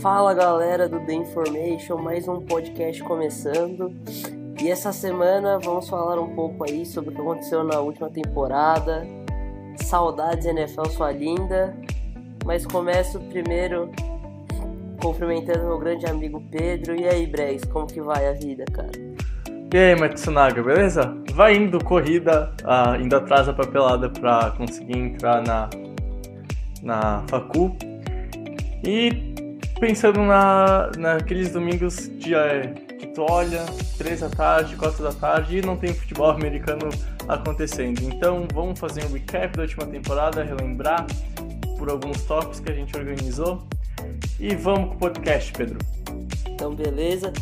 Fala galera do The Information, mais um podcast começando. E essa semana vamos falar um pouco aí sobre o que aconteceu na última temporada. Saudades NFL sua linda. Mas começo primeiro cumprimentando meu grande amigo Pedro. E aí, Bregs, como que vai a vida, cara? E aí, Matsunaga, beleza? Vai indo, corrida, uh, indo atrás da papelada pra conseguir entrar na, na facu. E pensando na, naqueles domingos de, é, que tu olha, 3 da tarde, 4 da tarde, e não tem futebol americano acontecendo. Então vamos fazer um recap da última temporada, relembrar por alguns tópicos que a gente organizou. E vamos com o podcast, Pedro. Então, beleza.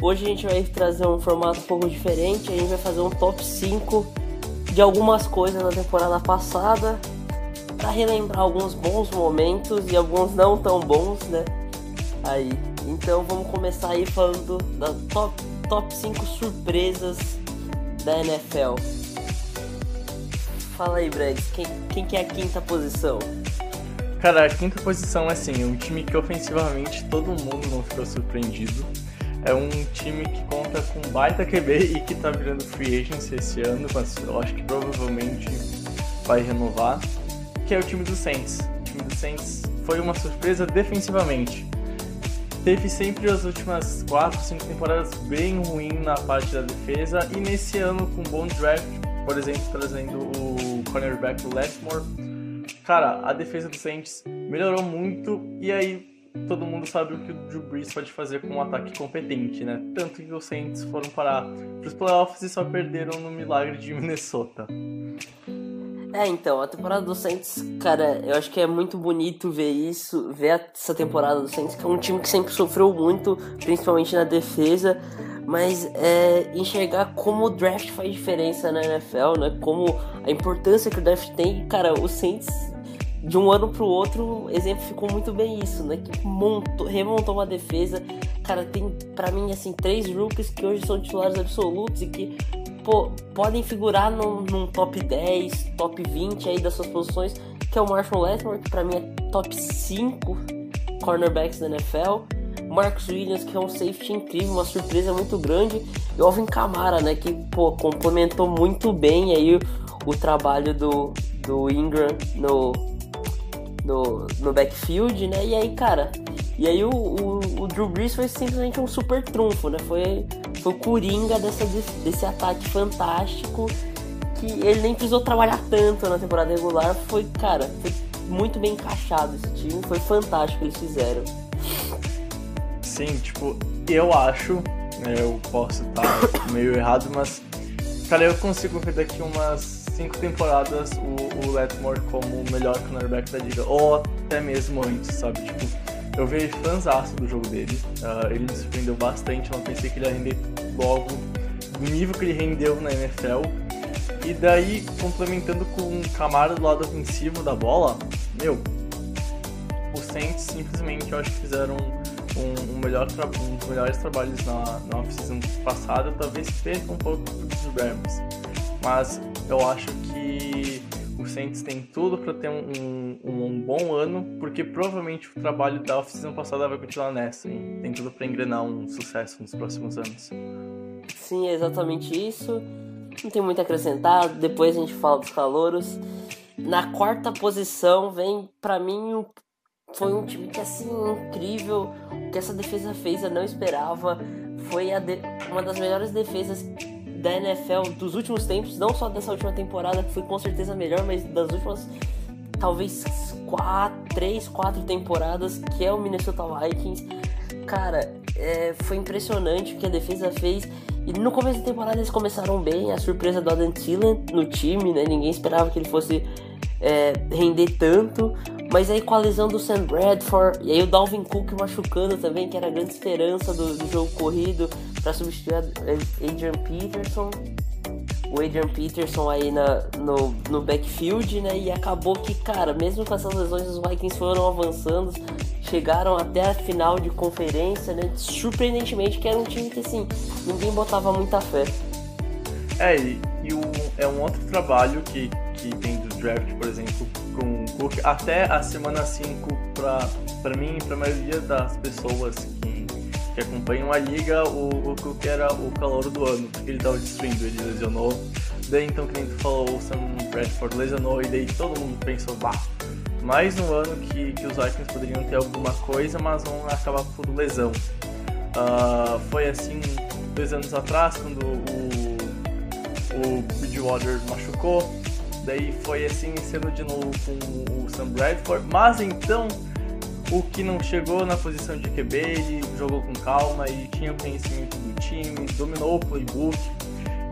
Hoje a gente vai trazer um formato um pouco diferente. A gente vai fazer um top 5 de algumas coisas da temporada passada para relembrar alguns bons momentos e alguns não tão bons, né? Aí, então vamos começar aí falando da top, top 5 surpresas da NFL. Fala aí, Brad, quem, quem que é a quinta posição? Cara, a quinta posição é assim, um time que ofensivamente todo mundo não ficou surpreendido é um time que conta com baita QB e que tá virando free agency esse ano, mas eu acho que provavelmente vai renovar, que é o time do Saints. O time do Saints foi uma surpresa defensivamente. Teve sempre as últimas 4, 5 temporadas bem ruim na parte da defesa e nesse ano com bom draft, por exemplo, trazendo o cornerback Lessmore, cara, a defesa do Saints melhorou muito e aí todo mundo sabe o que o Drew Brees pode fazer com um ataque competente, né? Tanto que os Saints foram parar para os playoffs e só perderam no milagre de Minnesota. É, então, a temporada do Saints, cara, eu acho que é muito bonito ver isso, ver essa temporada do Saints, que é um time que sempre sofreu muito, principalmente na defesa, mas é, enxergar como o draft faz diferença na NFL, né? Como a importância que o draft tem, cara, o Saints de um ano pro outro exemplificou muito bem isso, né? Que montou, remontou uma defesa. Cara, tem para mim assim três rookies que hoje são titulares absolutos e que pô, podem figurar num, num, top 10, top 20 aí das suas posições, que é o Marshall Latimer, que para mim é top 5 cornerbacks da NFL. Marcus Williams, que é um safety incrível, uma surpresa muito grande. E Alvin Kamara, né, que pô, complementou muito bem aí o, o trabalho do, do Ingram no, no, no backfield, né? E aí, cara, e aí o, o, o, Drew Brees foi simplesmente um super trunfo, né? Foi, foi o coringa dessa, desse ataque fantástico que ele nem precisou trabalhar tanto na temporada regular. Foi, cara, foi muito bem encaixado esse time, foi fantástico que eles fizeram. Sim, tipo, eu acho, né, eu posso estar meio errado, mas, cara, eu consigo ver daqui umas cinco temporadas o, o Letmore como o melhor cornerback da liga, ou até mesmo antes, sabe? Tipo, eu vejo fãzaço do jogo dele, uh, ele me surpreendeu bastante, eu não pensei que ele ia render logo do nível que ele rendeu na NFL. E daí, complementando com um Camaro do lado ofensivo da bola, meu, os Saints simplesmente eu acho que fizeram um, um melhor um dos melhores trabalhos na, na off-season passada, talvez perca um pouco dos Rams. Mas eu acho que o Saints tem tudo para ter um, um, um, bom ano, porque provavelmente o trabalho da off-season passada vai continuar nessa e tem tudo para engrenar um sucesso nos próximos anos. Sim, é exatamente isso. Não tem muito a acrescentar, depois a gente fala dos calouros. Na quarta posição vem, para mim, foi um time que assim incrível, o que essa defesa fez eu não esperava. Foi de... uma das melhores defesas da NFL dos últimos tempos, não só dessa última temporada, que foi com certeza melhor, mas das últimas talvez quatro, três, quatro temporadas, que é o Minnesota Vikings. Cara, é, foi impressionante o que a defesa fez. E no começo da temporada eles começaram bem, a surpresa do Adam Thielen no time, né? Ninguém esperava que ele fosse é, render tanto. Mas aí com a lesão do Sam Bradford, e aí o Dalvin Cook machucando também, que era a grande esperança do, do jogo corrido para substituir Adrian Peterson. O Adrian Peterson aí na, no, no backfield, né? E acabou que, cara, mesmo com essas lesões, os Vikings foram avançando, chegaram até a final de conferência, né? Surpreendentemente, que era um time que, assim, ninguém botava muita fé. É, e, e é um outro trabalho que, que tem do draft, por exemplo, com o Cook, até a semana 5 para para mim, para a maioria das pessoas que, que acompanham a liga, o, o Cook era o calor do ano, porque ele tava destruindo, ele lesionou. Daí então, que nem tu falou, o Sam Bradford lesionou, e daí todo mundo pensou, bah, mais um ano que, que os Vikings poderiam ter alguma coisa, mas vão acabar por lesão. Uh, foi assim dois anos atrás, quando o, o Bridgewater machucou. Daí foi assim sendo de novo com o Sam Bradford. Mas então, o que não chegou na posição de QB, ele jogou com calma e tinha conhecimento do time, dominou o playbook.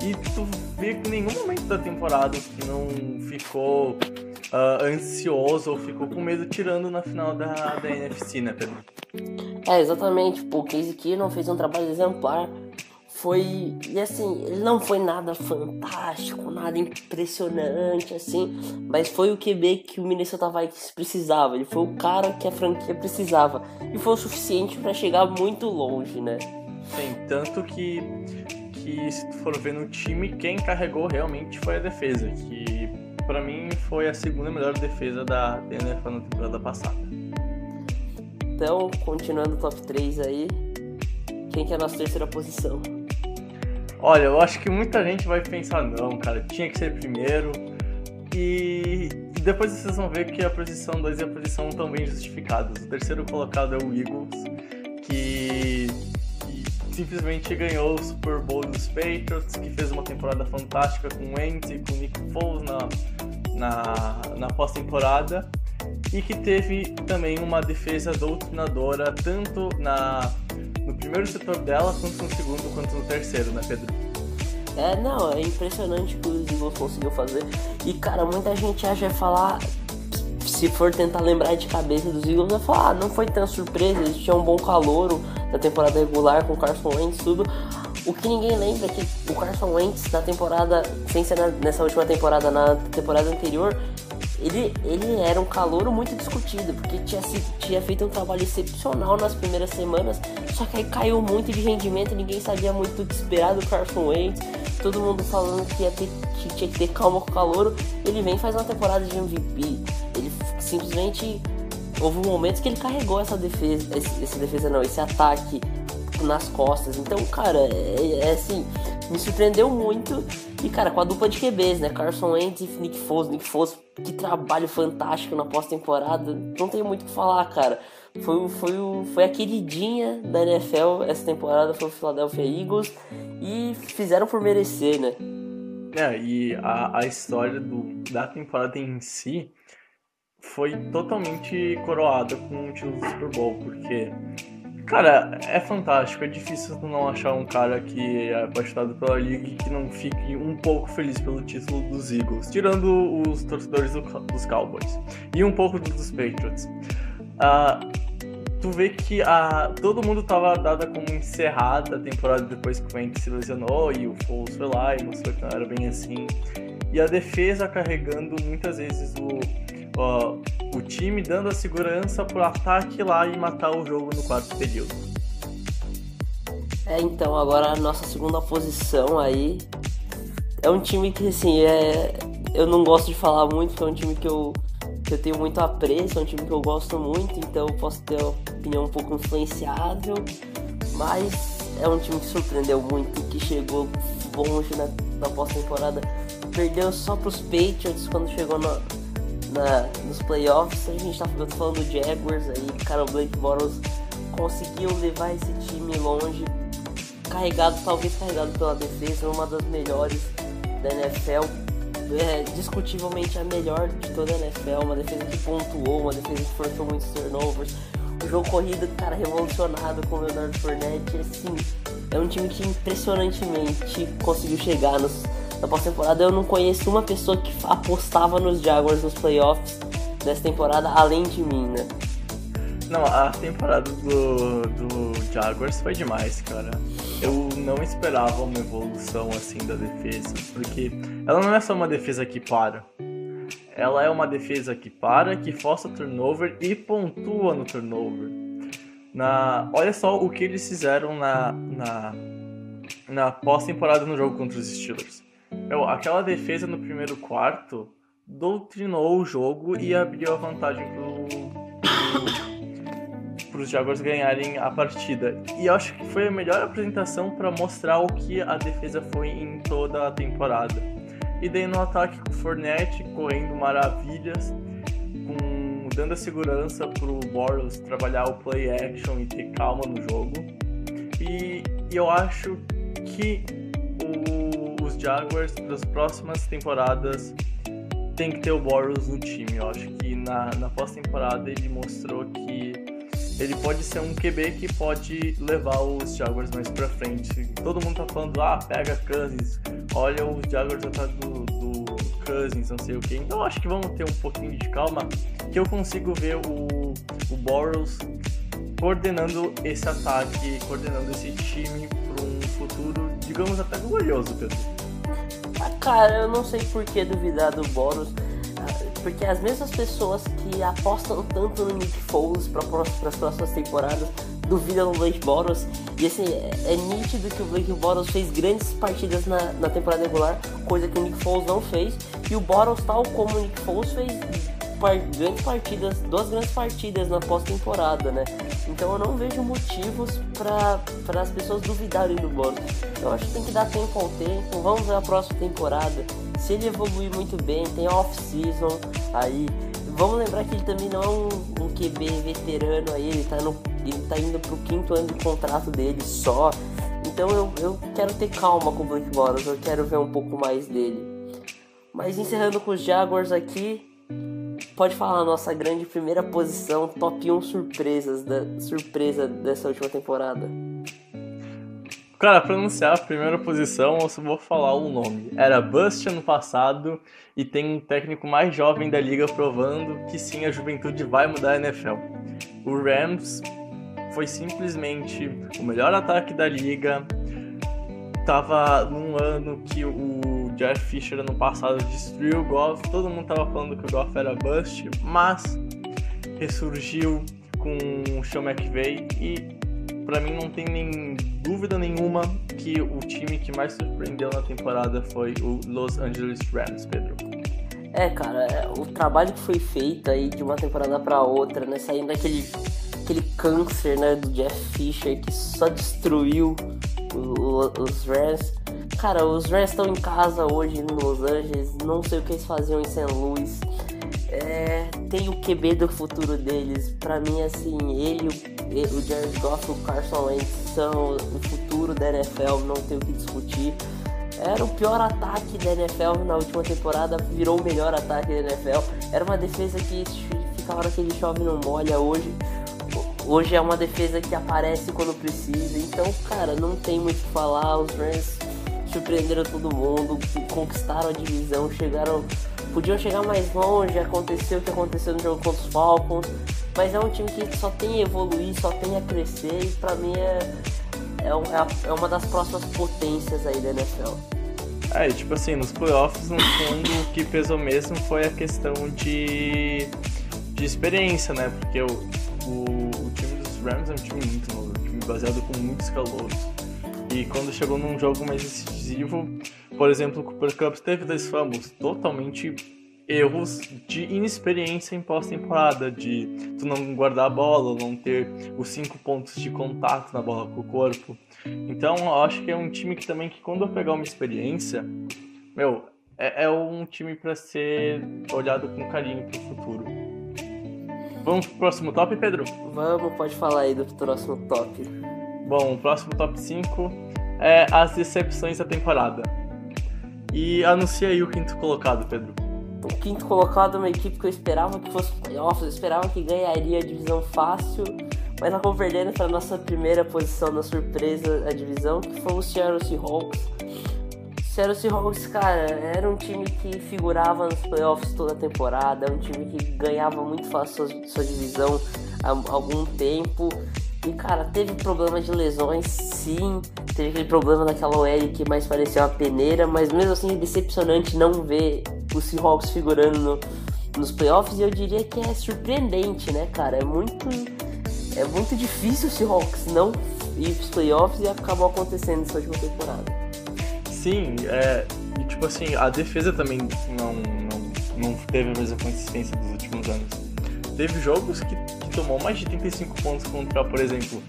E tu vê que em nenhum momento da temporada que não ficou uh, ansioso ou ficou com medo tirando na final da, da NFC, né, Pedro? É, exatamente. O Casey Keenum fez um trabalho exemplar. Foi. E assim, ele não foi nada fantástico, nada impressionante, assim. Mas foi o QB que o Minnesota Vikings precisava. Ele foi o cara que a franquia precisava. E foi o suficiente para chegar muito longe, né? Sim, tanto que, que se tu for ver no time, quem carregou realmente foi a defesa. Que para mim foi a segunda melhor defesa da NFL na temporada passada. Então, continuando o top 3 aí, quem que é a nossa terceira posição? Olha, eu acho que muita gente vai pensar, não, cara, tinha que ser primeiro. E depois vocês vão ver que a posição 2 e a posição 1 estão bem justificadas. O terceiro colocado é o Eagles, que, que simplesmente ganhou o Super Bowl dos Patriots, que fez uma temporada fantástica com o Wentz e com o Nick Foles na, na, na pós-temporada e que teve também uma defesa doutrinadora tanto na, primeiro setor dela, quanto no segundo, quanto no terceiro, né, Pedro? É, não, é impressionante o que os Eagles conseguiu fazer. E, cara, muita gente acha falar, se for tentar lembrar de cabeça dos Eagles, vai falar, ah, não foi tão surpresa, eles tinham um bom calouro na temporada regular com o Carson Wentz tudo. O que ninguém lembra é que o Carson Wentz na temporada, sem ser na, nessa última temporada, na temporada anterior, ele, ele era um calouro muito discutido, porque tinha, tinha feito um trabalho excepcional nas primeiras semanas, só que aí caiu muito de rendimento, ninguém sabia muito o que esperar do Carson Wentz, todo mundo falando que, ter, que tinha que ter calma com o calouro, ele vem faz uma temporada de MVP, ele simplesmente houve um momento que ele carregou essa defesa, esse, essa defesa não, esse ataque nas costas, então cara, é, é assim, me surpreendeu muito e, cara, com a dupla de QBs, né? Carson Wentz e Nick Foles. Nick Foles, que trabalho fantástico na pós-temporada. Não tenho muito o que falar, cara. Foi, foi, foi a queridinha da NFL essa temporada, foi o Philadelphia Eagles. E fizeram por merecer, né? É, e a, a história do, da temporada em si foi totalmente coroada com o título do Super Bowl, porque Cara, é fantástico. É difícil não achar um cara que é apaixonado pela liga e que não fique um pouco feliz pelo título dos Eagles, tirando os torcedores do, dos Cowboys e um pouco dos Patriots. Uh, tu vê que uh, todo mundo tava dada como encerrada a temporada depois que o Wentz se lesionou e o Foles foi lá e mostrou que não era bem assim. E a defesa carregando muitas vezes o ó, o time dando a segurança pro ataque lá e matar o jogo no quarto período. É, então, agora a nossa segunda posição aí. É um time que, assim, é... eu não gosto de falar muito, porque é um time que eu, que eu tenho muito apreço, é um time que eu gosto muito, então eu posso ter uma opinião um pouco influenciável, mas é um time que surpreendeu muito, que chegou longe na, na pós-temporada, perdeu só pros Patriots quando chegou na, na, nos playoffs, a gente tá falando do Jaguars aí, cara, o Blake Bortles conseguiu levar esse time longe, carregado, talvez carregado pela defesa, uma das melhores da NFL, é, discutivelmente a melhor de toda a NFL, uma defesa que pontuou, uma defesa que forçou muitos turnovers, o jogo corrido, cara, revolucionado com o Leonardo Fournette, assim, é um time que impressionantemente conseguiu chegar nos na pós-temporada eu não conheço uma pessoa que apostava nos Jaguars nos playoffs dessa temporada além de mim, né? Não, a temporada do, do Jaguars foi demais, cara. Eu não esperava uma evolução assim da defesa, porque ela não é só uma defesa que para. Ela é uma defesa que para, que força turnover e pontua no turnover. Na, olha só o que eles fizeram na, na, na pós-temporada no jogo contra os Steelers. Eu, aquela defesa no primeiro quarto doutrinou o jogo e abriu a vantagem pro, pro, os Jaguars ganharem a partida. E acho que foi a melhor apresentação para mostrar o que a defesa foi em toda a temporada. E daí no ataque com o Fournette correndo maravilhas, com, dando a segurança para o Boros trabalhar o play action e ter calma no jogo. E, e eu acho que o, Jaguars das próximas temporadas tem que ter o Boros no time. Eu acho que na, na pós-temporada ele mostrou que ele pode ser um QB que pode levar os Jaguars mais pra frente. Todo mundo tá falando, ah, pega Cousins, olha os Jaguars atrás do, do Cousins, não sei o que. Então acho que vamos ter um pouquinho de calma, que eu consigo ver o, o Boros coordenando esse ataque, coordenando esse time para um futuro, digamos, até glorioso, Pedro. Ah, cara, eu não sei por que duvidar do Boros porque as mesmas pessoas que apostam tanto no Nick Foles para as próximas temporadas duvidam no Blake Boros. E assim, é, é, nítido que o Blake Boros fez grandes partidas na, na temporada regular, coisa que o Nick Foles não fez. E o Boros, tal como o Nick Foles, fez par grandes partidas, duas grandes partidas na pós-temporada, né? Então eu não vejo motivos para as pessoas duvidarem do Boros. Eu acho que tem que dar tempo ao tempo. Vamos ver a próxima temporada se ele evoluir muito bem, tem off-season aí. Vamos lembrar que ele também não é um, um QB veterano aí, ele tá, no, ele tá indo pro quinto ano de contrato dele só. Então eu, eu quero ter calma com o Blake Bortles, eu quero ver um pouco mais dele. Mas encerrando com os Jaguars aqui, pode falar a nossa grande primeira posição, top 1 surpresas da surpresa dessa última temporada. Cara, pra anunciar a primeira posição, eu só vou falar o nome. Era Bust ano passado e tem um técnico mais jovem da liga provando que sim, a juventude vai mudar a NFL. O Rams foi simplesmente o melhor ataque da liga. Tava num ano que o Jeff Fisher ano passado destruiu o Goff, todo mundo tava falando que o Goff era bust, mas ressurgiu com o Sean McVay e para mim não tem nem dúvida nenhuma que o time que mais surpreendeu na temporada foi o Los Angeles Rams, Pedro. É, cara, é, o trabalho que foi feito aí de uma temporada para outra, né, saindo daquele aquele câncer, né, do Jeff Fisher que só destruiu os Rams. Cara, os Rams estão em casa hoje no Los Angeles, não sei o que eles faziam em St. Louis. É, tem o QB do futuro deles. Para mim, assim, ele, o Jared Goff e o Carson Wentz são o futuro da NFL, não tem o que discutir. Era o pior ataque da NFL na última temporada, virou o melhor ataque da NFL. Era uma defesa que fica a hora que ele chove não molha hoje. Hoje é uma defesa que aparece quando precisa. Então, cara, não tem muito o que falar. Os Rams surpreenderam todo mundo, conquistaram a divisão, chegaram podiam chegar mais longe, aconteceu o que aconteceu no jogo contra os Falcons, mas é um time que só tem a evoluir, só tem a crescer e pra mim é, é, é, é uma das próximas potências aí da NFL. É, tipo assim, nos playoffs, no fundo, o que pesou mesmo foi a questão de, de experiência, né? Porque o, o, o time dos Rams é um time muito novo, um time baseado com muitos calouros. E quando chegou num jogo mais decisivo, por exemplo, o Cooper Cup teve dois fumbles totalmente erros de inexperiência em pós-temporada, de tu não guardar a bola, não ter os cinco pontos de contato na bola com o corpo. Então, eu acho que é um time que também que quando eu pegar uma experiência, meu, é, é um time para ser olhado com carinho pro futuro. Vamos pro próximo top, Pedro? Vamos, pode falar aí do próximo top. Bom, o próximo top 5 é as decepções da temporada. E anuncia aí o quinto colocado, Pedro. O quinto colocado é uma equipe que eu esperava que fosse playoffs, eu esperava que ganharia a divisão fácil, mas acabou perdendo para nossa primeira posição na surpresa a divisão, que foi o Seattle Seahawks. Seattle Seahawks, cara, era um time que figurava nos playoffs toda a temporada, um time que ganhava muito fácil sua, sua divisão há algum tempo e, cara, teve problema de lesões, sim. Teve aquele problema daquela OL que mais parecia uma peneira, mas mesmo assim é decepcionante não ver o Seahawks figurando no, nos playoffs. E eu diria que é surpreendente, né, cara? É muito, é muito difícil o Seahawks não ir pros playoffs e acabou acontecendo nessa última temporada. Sim, é, e tipo assim, a defesa também não, não, não teve a mesma consistência dos últimos anos. Teve jogos que, que tomou mais de 35 pontos contra, por exemplo,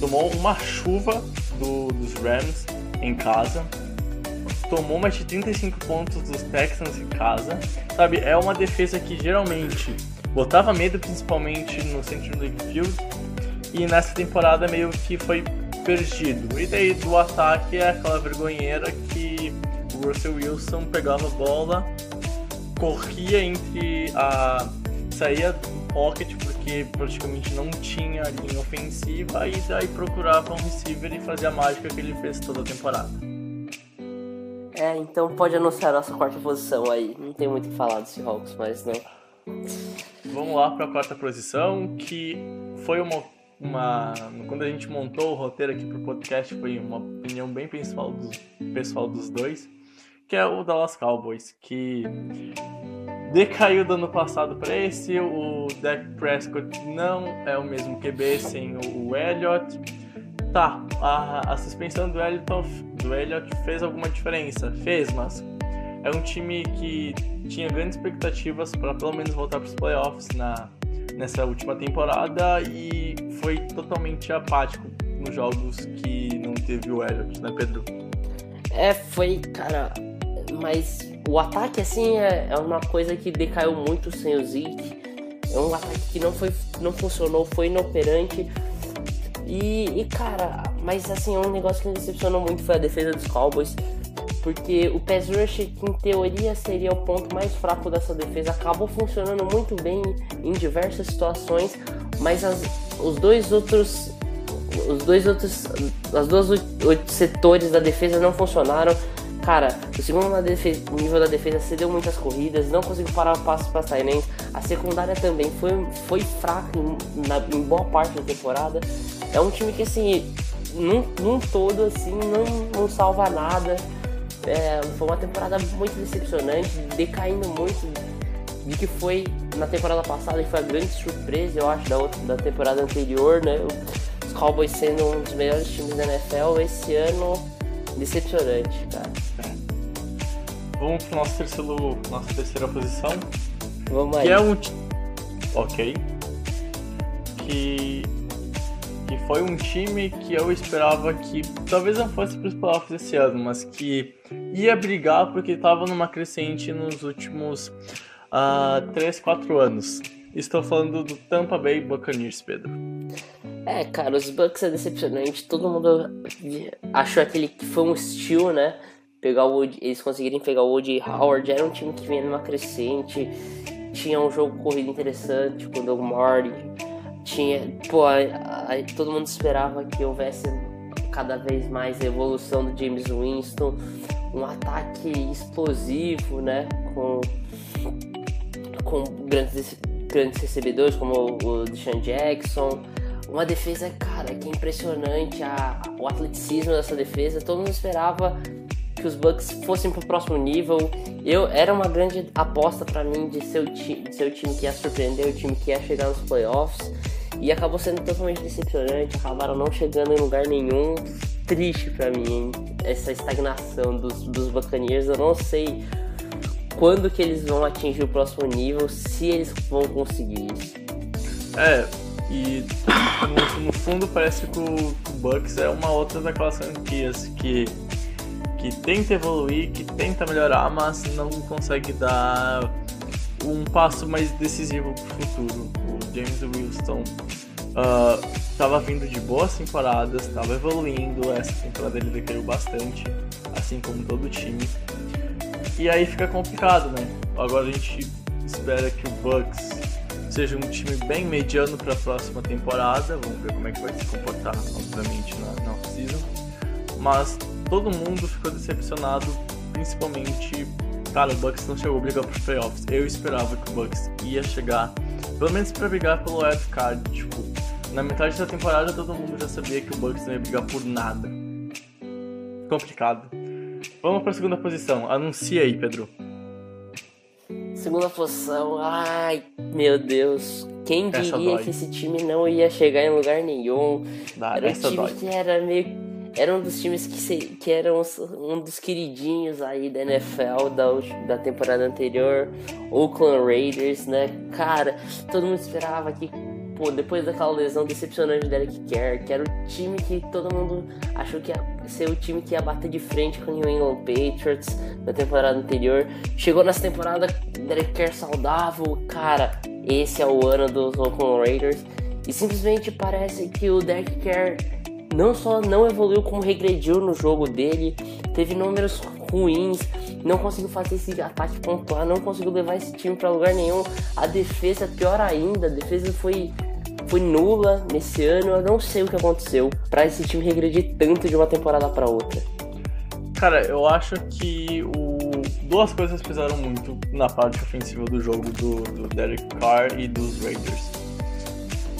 tomou uma chuva do, dos Rams em casa, tomou mais de 35 pontos dos Texans em casa, sabe? É uma defesa que geralmente botava medo, principalmente no Central League Field, e nessa temporada meio que foi perdido. E daí do ataque é aquela vergonheira que o Russell Wilson pegava a bola, corria entre a. saía do pocket porque praticamente não tinha linha ofensiva e daí procurava um receiver e fazia a mágica que ele fez toda a temporada. É, então pode anunciar a nossa quarta posição aí. Não tem muito o que falar desse Seahawks, mas não. Vamos lá para a quarta posição, que foi uma, uma. Quando a gente montou o roteiro aqui para o podcast, foi uma opinião bem pessoal dos, pessoal dos dois, que é o Dallas Cowboys, que decaiu do ano passado para esse. O Dak Prescott não é o mesmo QB sem o Elliott. Tá, a, a suspensão do Elliott, do Elliott fez alguma diferença? Fez, mas é um time que tinha grandes expectativas para pelo menos voltar para os playoffs na, nessa última temporada e foi totalmente apático nos jogos que não teve o Elliott, né, Pedro? É, foi, cara, mas o ataque, assim, é, é uma coisa que decaiu muito sem o Zeke. É um ataque que não, foi, não funcionou, foi inoperante. E, e, cara, mas assim, um negócio que me decepcionou muito foi a defesa dos Cowboys. Porque o pass rush, que em teoria seria o ponto mais fraco dessa defesa, acabou funcionando muito bem em diversas situações, mas as, os dois outros os dois outros as duas setores da defesa não funcionaram. Cara, o segundo na defesa, nível da defesa cedeu muitas corridas, não conseguiu parar passos para sair A secundária também foi, foi fraca em, na, em boa parte da temporada. É um time que, assim, num, num todo, assim, não, não salva nada. É, foi uma temporada muito decepcionante, decaindo muito de que foi na temporada passada e foi a grande surpresa, eu acho, da, outra, da temporada anterior, né? Os Cowboys sendo um dos melhores times da NFL, esse ano decepcionante, cara. Vamos pro nosso terceiro, nossa terceira posição. Vamos aí. Que é um. Ok. Que. Que foi um time que eu esperava que talvez não fosse para os playoffs esse ano, mas que ia brigar porque estava numa crescente nos últimos uh, 3, 4 anos. Estou falando do Tampa Bay Buccaneers, Pedro. É, cara, os Bucks é decepcionante. Todo mundo achou aquele que foi um steal, né? Pegar o eles conseguirem pegar o O.J. Howard. Era um time que vinha numa crescente. Tinha um jogo corrido interessante com o Doug Martin. Tinha, pô, aí, aí, todo mundo esperava que houvesse cada vez mais a evolução do James Winston, um ataque explosivo, né? Com, com grandes, grandes recebedores como o Deshaun Jackson uma defesa, cara, que é impressionante a, o atleticismo dessa defesa. Todo mundo esperava que os Bucks fossem pro próximo nível. Eu era uma grande aposta para mim de ser, de ser o time que ia surpreender, o time que ia chegar nos playoffs. E acabou sendo totalmente decepcionante, acabaram não chegando em lugar nenhum. Triste para mim essa estagnação dos, dos Buccaneers. Eu não sei quando que eles vão atingir o próximo nível, se eles vão conseguir isso. É, e no, no fundo parece que o, o, Bucks é uma outra daquelas franquias que, que tenta evoluir, que tenta melhorar, mas não consegue dar um passo mais decisivo para o futuro. O James Wilson estava uh, vindo de boas temporadas, estava evoluindo, essa temporada ele decaiu bastante, assim como todo o time. E aí fica complicado, né? Agora a gente espera que o Bucks seja um time bem mediano para a próxima temporada. Vamos ver como é que vai se comportar, obviamente, na, na off-season. Mas todo mundo ficou decepcionado, principalmente. Cara, o Bucks não chegou a brigar para os playoffs. Eu esperava que o Bucks ia chegar, pelo menos para brigar pelo wild card. Tipo, na metade da temporada todo mundo já sabia que o Bucks não ia brigar por nada. Complicado. Vamos para a segunda posição. Anuncia aí, Pedro. Segunda posição, ai meu Deus. Quem diria que esse time não ia chegar em lugar nenhum? Dá, era um time dói. que era meio. Era um dos times que, se, que eram um dos queridinhos aí da NFL da, da temporada anterior, Oakland Raiders, né? Cara, todo mundo esperava que pô, depois daquela lesão decepcionante dele que quer, que era o time que todo mundo achou que ia ser o time que ia bater de frente com o New England Patriots na temporada anterior. Chegou nessa temporada, Derek Carr saudável, cara, esse é o ano dos Oakland Raiders. E simplesmente parece que o Derek Carr não só não evoluiu, como regrediu no jogo dele, teve números ruins, não conseguiu fazer esse ataque pontuar, não conseguiu levar esse time para lugar nenhum. A defesa, pior ainda, a defesa foi foi nula nesse ano. Eu não sei o que aconteceu para esse time regredir tanto de uma temporada para outra. Cara, eu acho que o... duas coisas pesaram muito na parte ofensiva do jogo do, do Derek Carr e dos Raiders.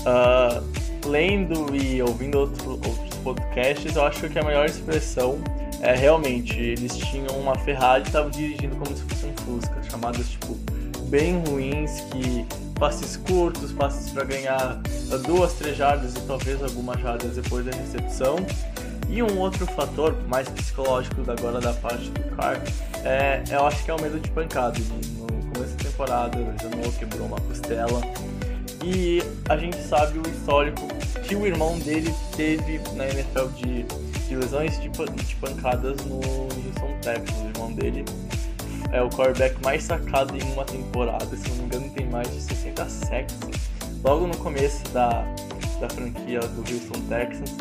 Uh, lendo e ouvindo outro, podcasts, eu acho que a maior expressão é realmente eles tinham uma Ferrari e estavam dirigindo como se fosse um Fusca, chamadas tipo bem ruins que passes curtos, passes para ganhar duas, três jardas e talvez algumas jardas depois da recepção. E um outro fator mais psicológico agora da parte do Carr, é, eu acho que é o medo de pancada. No começo da temporada, lesionou, quebrou uma costela. E a gente sabe o histórico que o irmão dele teve na NFL de, de lesões de, de pancadas no Houston Texans. O irmão dele é o quarterback mais sacado em uma temporada, se não me engano tem mais de 60 sacks logo no começo da, da franquia do Houston Texans.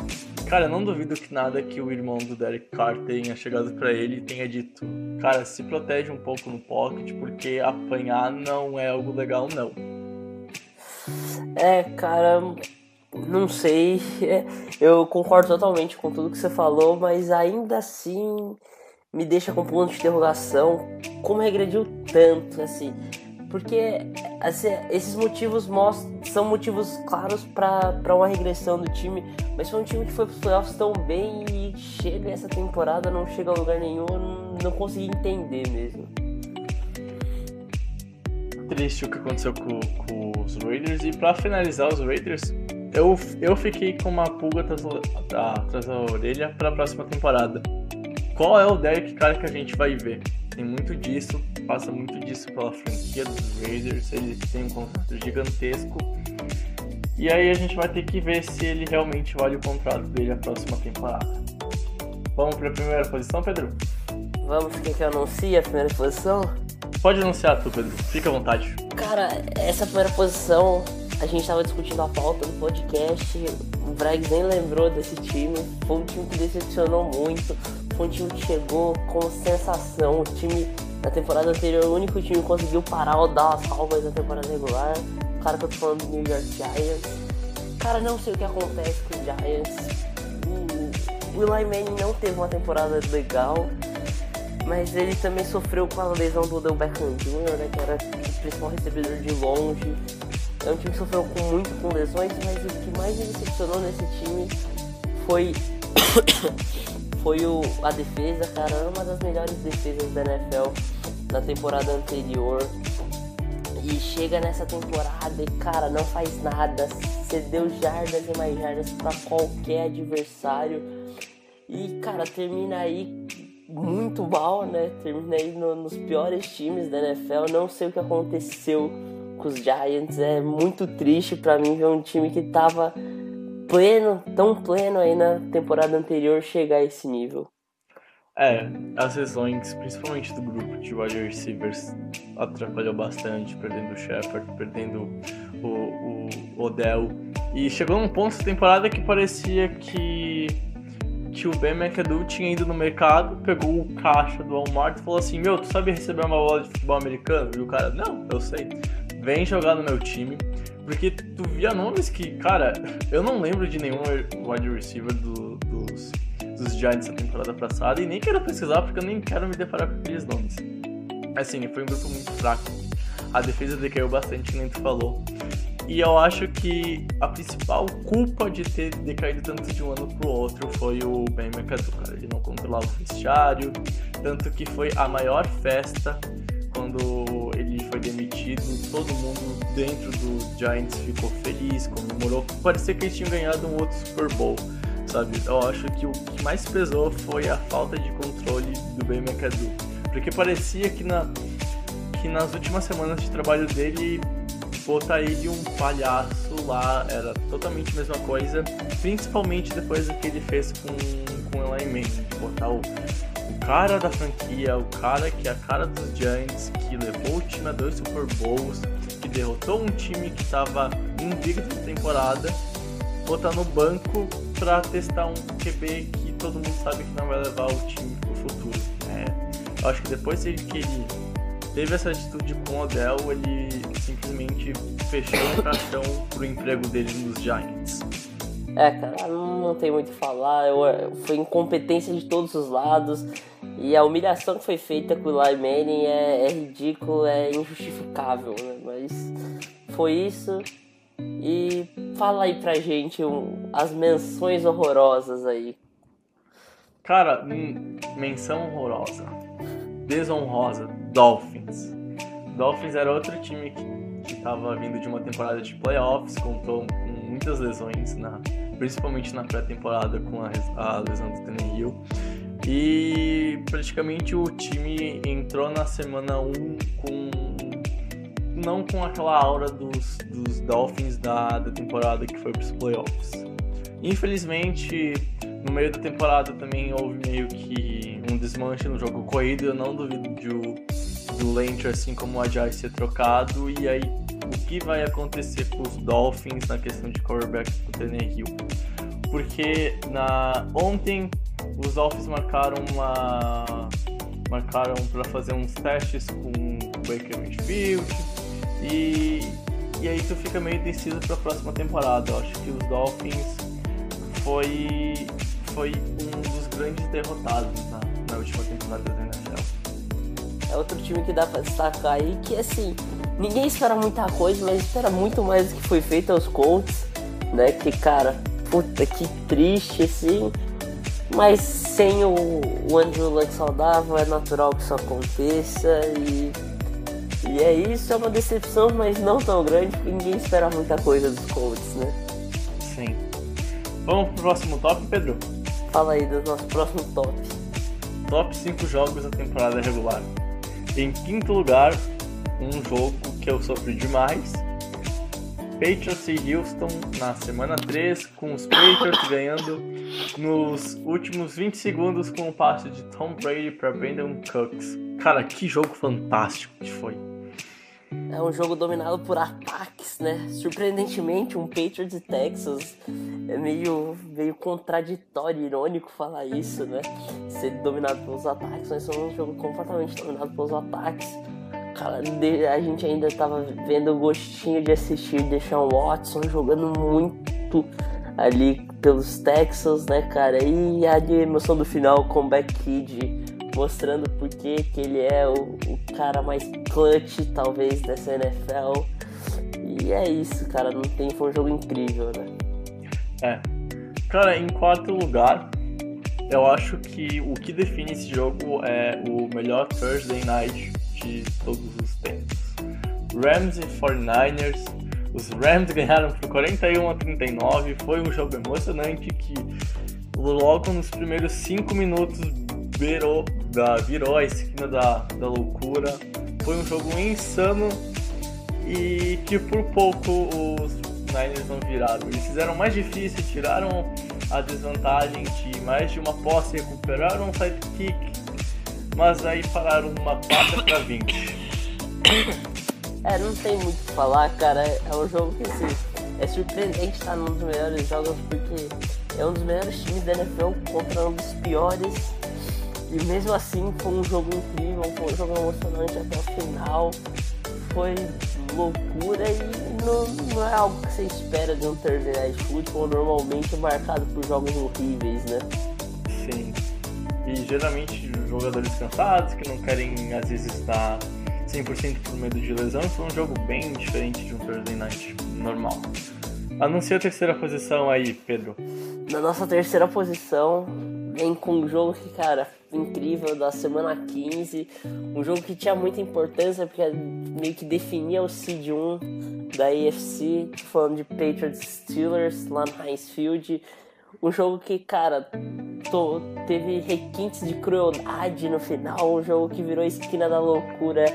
Cara, não duvido que nada que o irmão do Derek Carr tenha chegado para ele e tenha dito, cara, se protege um pouco no pocket, porque apanhar não é algo legal não. É, cara, não sei. Eu concordo totalmente com tudo que você falou, mas ainda assim me deixa com ponto de interrogação como regrediu tanto, assim. Porque assim, esses motivos mostram, são motivos claros para uma regressão do time, mas foi um time que foi pros playoffs tão bem e chega essa temporada, não chega a lugar nenhum, não consegui entender mesmo. Triste o que aconteceu com, com os Raiders, e para finalizar os Raiders, eu, eu fiquei com uma pulga atrás, atrás da orelha para a próxima temporada qual é o Derek Carr que a gente vai ver. Tem muito disso, passa muito disso pela franquia dos Raiders, ele tem um contrato gigantesco. E aí a gente vai ter que ver se ele realmente vale o contrato dele a próxima temporada. Vamos para a primeira posição, Pedro? Vamos, quem que anuncia a primeira posição? Pode anunciar tu, Pedro. Fica à vontade. Cara, essa primeira posição, a gente estava discutindo a pauta do podcast. O Brags nem lembrou desse time. Foi um time que decepcionou muito foi um time que chegou com sensação. O time na temporada anterior, o único time que conseguiu parar ou dar as salvas na temporada regular. O cara tô falando do New York Giants. Cara, não sei o que acontece com os Giants. O, o Eli Manning não teve uma temporada legal. Mas ele também sofreu com a lesão do Odell Beckham Jr., né, que era o principal recebedor de longe. É um time que sofreu com, muito com lesões, mas o que mais me decepcionou nesse time foi foi o, a defesa, cara, era uma das melhores defesas da NFL na temporada anterior. E chega nessa temporada e, cara, não faz nada, cedeu jardas e mais jardas para qualquer adversário. E, cara, termina aí muito mal, né? Termina aí no, nos piores times da NFL. Não sei o que aconteceu com os Giants. É muito triste para mim ver um time que tava pleno, tão pleno aí na temporada anterior chegar a esse nível. É, as lesões, principalmente do grupo de wide receivers, atrapalhou bastante, perdendo o Shepard, perdendo o, o Odell. E chegou num ponto da temporada que parecia que, que o Ben McAdoo tinha ido no mercado, pegou o caixa do Walmart e falou assim: Meu, tu sabe receber uma bola de futebol americano? E o cara, não, eu sei. Vem jogar no meu time porque tu via nomes que, cara, eu não lembro de nenhum wide receiver do, dos, dos Giants da temporada passada e nem quero pesquisar porque eu nem quero me deparar com aqueles nomes. Assim, foi um grupo muito fraco. A defesa decaiu bastante, nem tu falou. E eu acho que a principal culpa de ter decaído tanto de um ano pro outro foi o Ben McAdoo, cara. Ele não controlava o vestiário, tanto que foi a maior festa quando ele foi demitido, todo mundo dentro do Giants ficou feliz, comemorou. Parecia que eles tinham ganhado um outro Super Bowl. sabe? Eu acho que o que mais pesou foi a falta de controle do Ben McAdoo. Porque parecia que, na, que nas últimas semanas de trabalho dele, botar ele um palhaço lá era totalmente a mesma coisa, principalmente depois do que ele fez com, com o Eli Manning, de botar o, o cara da franquia, o cara que é a cara dos Giants, que levou o time a dois Super Bowls, que derrotou um time que estava invicto na temporada, botar no banco para testar um QB que todo mundo sabe que não vai levar o time pro futuro. É, eu acho que depois que ele teve essa atitude com o Odell, ele simplesmente fechou o caixão pro emprego dele nos Giants. É, cara, não tem muito o que falar. Eu, foi incompetência de todos os lados. E a humilhação que foi feita com o Eli Manning é, é ridículo, é injustificável, né? Mas foi isso. E fala aí pra gente um, as menções horrorosas aí. Cara, menção horrorosa. Desonrosa. Dolphins. Dolphins era outro time que estava vindo de uma temporada de playoffs, contou com muitas lesões, na, principalmente na pré-temporada com a, a lesão do Tannehill. E praticamente o time entrou na semana 1 com. não com aquela aura dos, dos Dolphins da, da temporada que foi para os playoffs. Infelizmente, no meio da temporada também houve meio que um desmanche no jogo corrido. Eu não duvido de o, do assim como o Ajay, ser trocado. E aí, o que vai acontecer com os Dolphins na questão de quarterback do Tannehill? Porque na, ontem os Dolphins marcaram uma marcaram para fazer uns testes com o Baker Mayfield e, e aí tu fica meio decidido para a próxima temporada. Eu acho que os Dolphins foi foi um dos grandes derrotados na, na última temporada da NFL. É outro time que dá para destacar aí que assim ninguém espera muita coisa, mas espera muito mais do que foi feito aos Colts, né? Que cara, puta que triste assim mas sem o, o Andrew Luck saudável, é natural que isso aconteça e, e é isso, é uma decepção, mas não tão grande, porque ninguém espera muita coisa dos Colts, né? Sim. Vamos pro próximo top, Pedro? Fala aí do nosso próximo top. Top 5 jogos da temporada regular. Em quinto lugar, um jogo que eu sofri demais. Patriots e Houston na semana 3, com os Patriots ganhando nos últimos 20 segundos com o passe de Tom Brady para Brandon Cooks. Cara, que jogo fantástico que foi. É um jogo dominado por ataques, né? Surpreendentemente, um Patriots e Texas é meio, meio contraditório, irônico falar isso, né? Ser dominado pelos ataques, mas é um jogo completamente dominado pelos ataques. Cara, a gente ainda tava vendo o gostinho de assistir Deshaun Watson jogando muito ali pelos Texans, né, cara? E a emoção do final, com Comeback Kid mostrando por que ele é o, o, cara mais clutch, talvez, dessa NFL. E é isso, cara. Não tem, foi um jogo incrível, né? É. Cara, em quarto lugar, eu acho que o que define esse jogo é o melhor Thursday Night de todos os tempos. Rams e 49ers os Rams ganharam por 41 a 39. Foi um jogo emocionante que logo nos primeiros 5 minutos virou, virou a esquina da, da loucura. Foi um jogo insano e que por pouco os Niners não viraram. Eles fizeram mais difícil, tiraram a desvantagem de mais de uma posse, recuperaram um sidekick, mas aí pararam uma 4 para 20. É, não tem muito o que falar, cara. É um jogo que, assim, é surpreendente estar num dos melhores jogos porque é um dos melhores times da NFL contra um dos piores. E mesmo assim foi um jogo incrível, foi um jogo emocionante até o final. Foi loucura e não, não é algo que você espera de um Thursday Night Football, normalmente marcado por jogos horríveis, né? Sim. E geralmente jogadores cansados que não querem às vezes estar 100% por medo de lesão, foi um jogo bem diferente de um Thursday Night normal. Anuncia a terceira posição aí, Pedro. Na nossa terceira posição, vem com um jogo que, cara, incrível, da semana 15. Um jogo que tinha muita importância, porque meio que definia o seed 1 da AFC, falando de Patriots Steelers lá no Heinz Field. Um jogo que, cara, tô, teve requintes de crueldade no final. Um jogo que virou esquina da loucura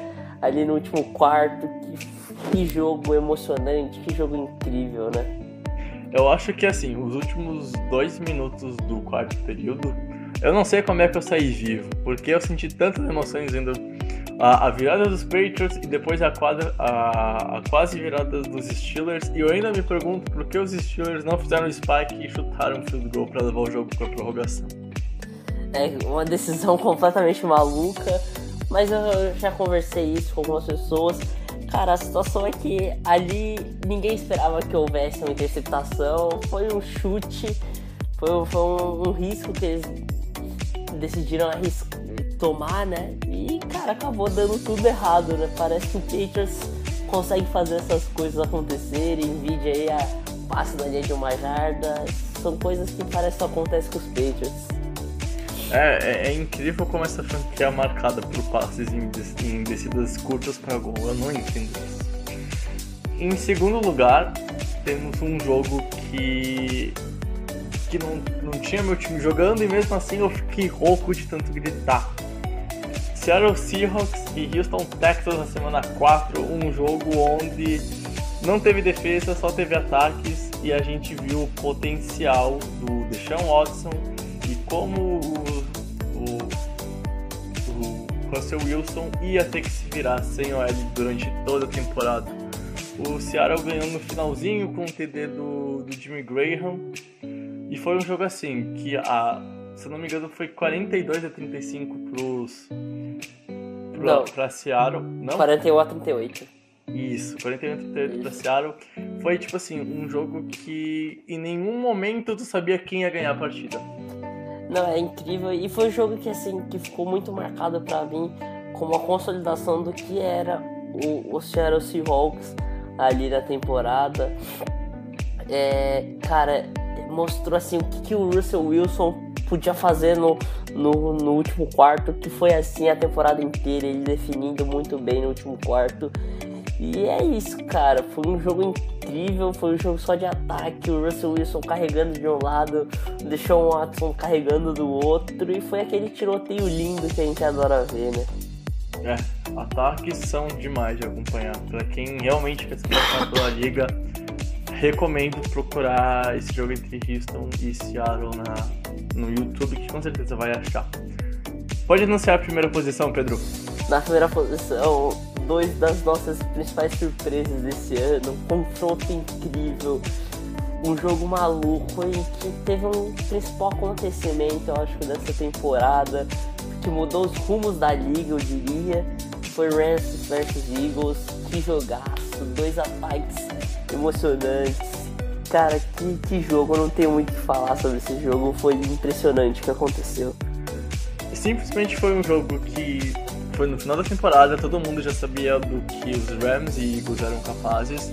ali no último quarto. Que, que jogo emocionante, que jogo incrível, né? Eu acho que assim, os últimos dois minutos do quarto período, eu não sei como é que eu saí vivo, porque eu senti tantas emoções indo a, a virada dos Patriots e depois a, quadra, a, a, quase virada dos Steelers. E eu ainda me pergunto por que os Steelers não fizeram spike e chutaram o field goal para levar o jogo para prorrogação. É uma decisão completamente maluca, mas eu já conversei isso com algumas pessoas. Cara, a situação é que ali ninguém esperava que houvesse uma interceptação, foi um chute, foi, foi um, um risco que eles decidiram arriscar, tomar, né? E, cara, acabou dando tudo errado, né? Parece que o Patriots consegue fazer essas coisas acontecerem. Vídeo aí a passe da linha de uma jarda. São coisas que parece que acontecem com os Patriots. É, é, é, incrível como essa franquia é marcada por passes em, em descidas curtas para gol. Eu não entendo isso. Em segundo lugar, temos um jogo que que não, não tinha meu time jogando e mesmo assim eu fiquei rouco de tanto gritar. Seattle Seahawks e Houston Texans na semana 4, um jogo onde não teve defesa, só teve ataques e a gente viu o potencial do Deshaun Watson e como o, o, o Russell Wilson ia ter que se virar sem o L durante toda a temporada. O Seattle ganhou no finalzinho com o TD do, do Jimmy Graham e foi um jogo assim que a se eu não me engano, foi 42 a 35 pros. Pro, não. Pra Seattle. Não? 41 a 38. Isso, 41 a 38 pra Seattle. Foi tipo assim, um jogo que em nenhum momento tu sabia quem ia ganhar a partida. Não, é incrível. E foi um jogo que assim, que ficou muito marcado para mim como a consolidação do que era o, o Seattle Seahawks ali na temporada. É, cara, mostrou assim o que, que o Russell Wilson podia fazer no, no, no, último quarto, que foi assim a temporada inteira, ele definindo muito bem no último quarto. E é isso, cara. Foi um jogo incrível, foi um jogo só de ataque, o Russell Wilson carregando de um lado, deixou o Watson carregando do outro, e foi aquele tiroteio lindo que a gente adora ver, né? É, ataques são demais de acompanhar. Para quem realmente quer se pela liga, recomendo procurar esse jogo entre Houston e Seattle na, no YouTube, que com certeza vai achar. Pode anunciar a primeira posição, Pedro? Na primeira posição, dois das nossas principais surpresas desse ano, um confronto incrível, um jogo maluco e que teve um principal acontecimento, eu acho, dessa temporada, que mudou os rumos da liga, eu diria. Foi Rams versus Eagles, que jogaço, dois ataques emocionantes, Cara, que, que jogo, eu não tenho muito o que falar sobre esse jogo, foi impressionante o que aconteceu. Simplesmente foi um jogo que foi no final da temporada, todo mundo já sabia do que os Rams e Eagles eram capazes.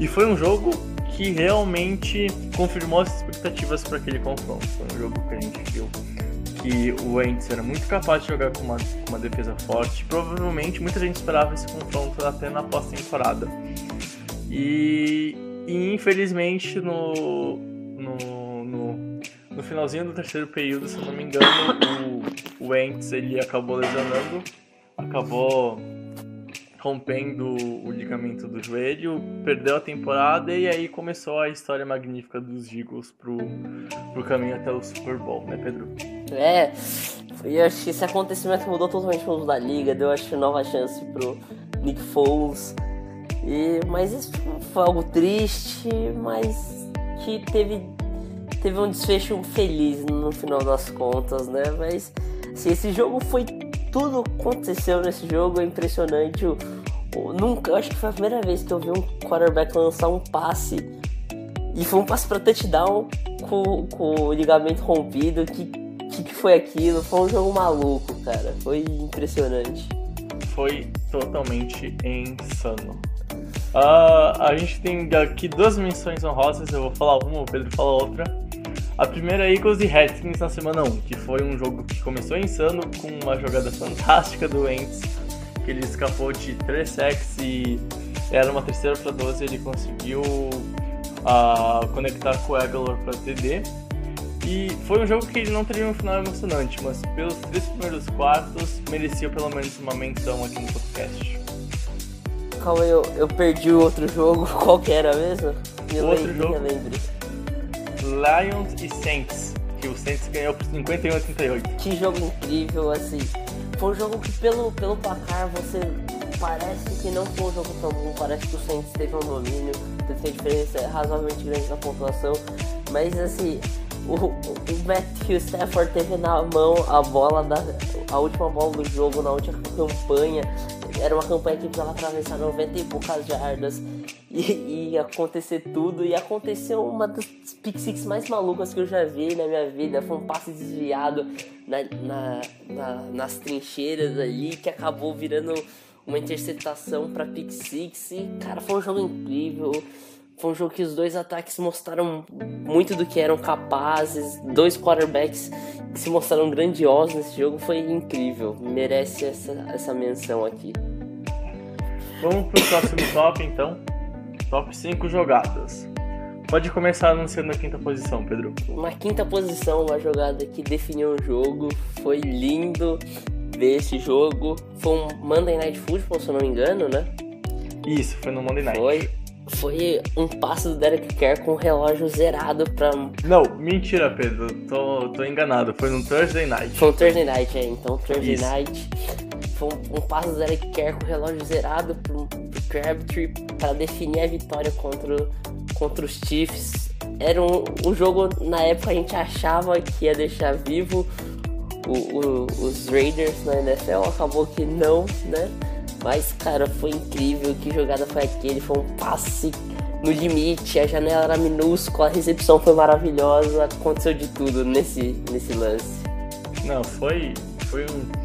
E foi um jogo que realmente confirmou as expectativas para aquele confronto. Foi um jogo que a gente viu que o Wentz era muito capaz de jogar com uma, com uma defesa forte. Provavelmente muita gente esperava esse confronto até na pós-temporada. E e infelizmente no, no, no, no, finalzinho do terceiro período, se eu não me engano, o, o Ents ele acabou lesionando, acabou rompendo o ligamento do joelho, perdeu a temporada e aí começou a história magnífica dos Eagles pro, pro caminho até o Super Bowl, né, Pedro? É, eu acho que esse acontecimento mudou totalmente o mundo da liga, deu acho nova chance pro Nick Foles e, mas isso foi algo triste, mas que teve, teve um desfecho feliz no final das contas, né? Mas assim, esse jogo foi. Tudo aconteceu nesse jogo, é impressionante. O, o, nunca, eu acho que foi a primeira vez que eu vi um quarterback lançar um passe. E foi um passe para touchdown com, com o ligamento rompido. Que, que, que foi aquilo? Foi um jogo maluco, cara. Foi impressionante. Foi totalmente insano. Uh, a gente tem aqui duas menções honrosas, eu vou falar uma, o Pedro fala outra. A primeira é Eagles e Redskins na semana 1, que foi um jogo que começou insano com uma jogada fantástica do Wentz, que ele escapou de 3 sacks e era uma terceira para 12, ele conseguiu uh, conectar com o Aguilar para TD. E foi um jogo que ele não teria um final emocionante, mas pelos três primeiros quartos merecia pelo menos uma menção aqui no podcast. Calma aí, eu, eu perdi o outro jogo, qual que era mesmo? o outro jogo? Lions e Saints, que o Saints ganhou por 51 a 38. Que jogo incrível, assim. Foi um jogo que pelo, pelo placar você parece que não foi um jogo tão bom, parece que o Saints teve um domínio, teve diferença razoavelmente grande na pontuação, mas assim, o, o Matthew Stafford teve na mão a bola da a última bola do jogo na última campanha. Era uma campanha que precisava atravessar 90 e poucas jardas e, e acontecer tudo. E aconteceu uma das pick six mais malucas que eu já vi na minha vida. Foi um passe desviado na, na, na, nas trincheiras ali que acabou virando uma interceptação para pick six. E, cara, foi um jogo incrível. Foi um jogo que os dois ataques mostraram muito do que eram capazes. Dois quarterbacks que se mostraram grandiosos nesse jogo. Foi incrível. Merece essa, essa menção aqui. Vamos pro próximo top então. Top 5 jogadas. Pode começar anunciando a quinta posição, Pedro. Uma quinta posição, uma jogada que definiu o jogo. Foi lindo ver esse jogo. Foi um Monday Night Football, se eu não me engano, né? Isso, foi no Monday Night. Foi foi um passo do Derek Carr com o relógio zerado pra. Não, mentira, Pedro. Tô, tô enganado. Foi no Thursday Night. Foi no Thursday Night, é. Então, Thursday Isso. Night. Foi um, um passo do Derek Carr com o relógio zerado pro, pro Crabtree pra definir a vitória contra, contra os Chiefs. Era um, um jogo, na época, a gente achava que ia deixar vivo o, o, os Raiders na NFL. Acabou que não, né? Mas, cara, foi incrível. Que jogada foi aquele? Foi um passe no limite, a janela era minúscula, a recepção foi maravilhosa. Aconteceu de tudo nesse, nesse lance. Não, foi, foi um.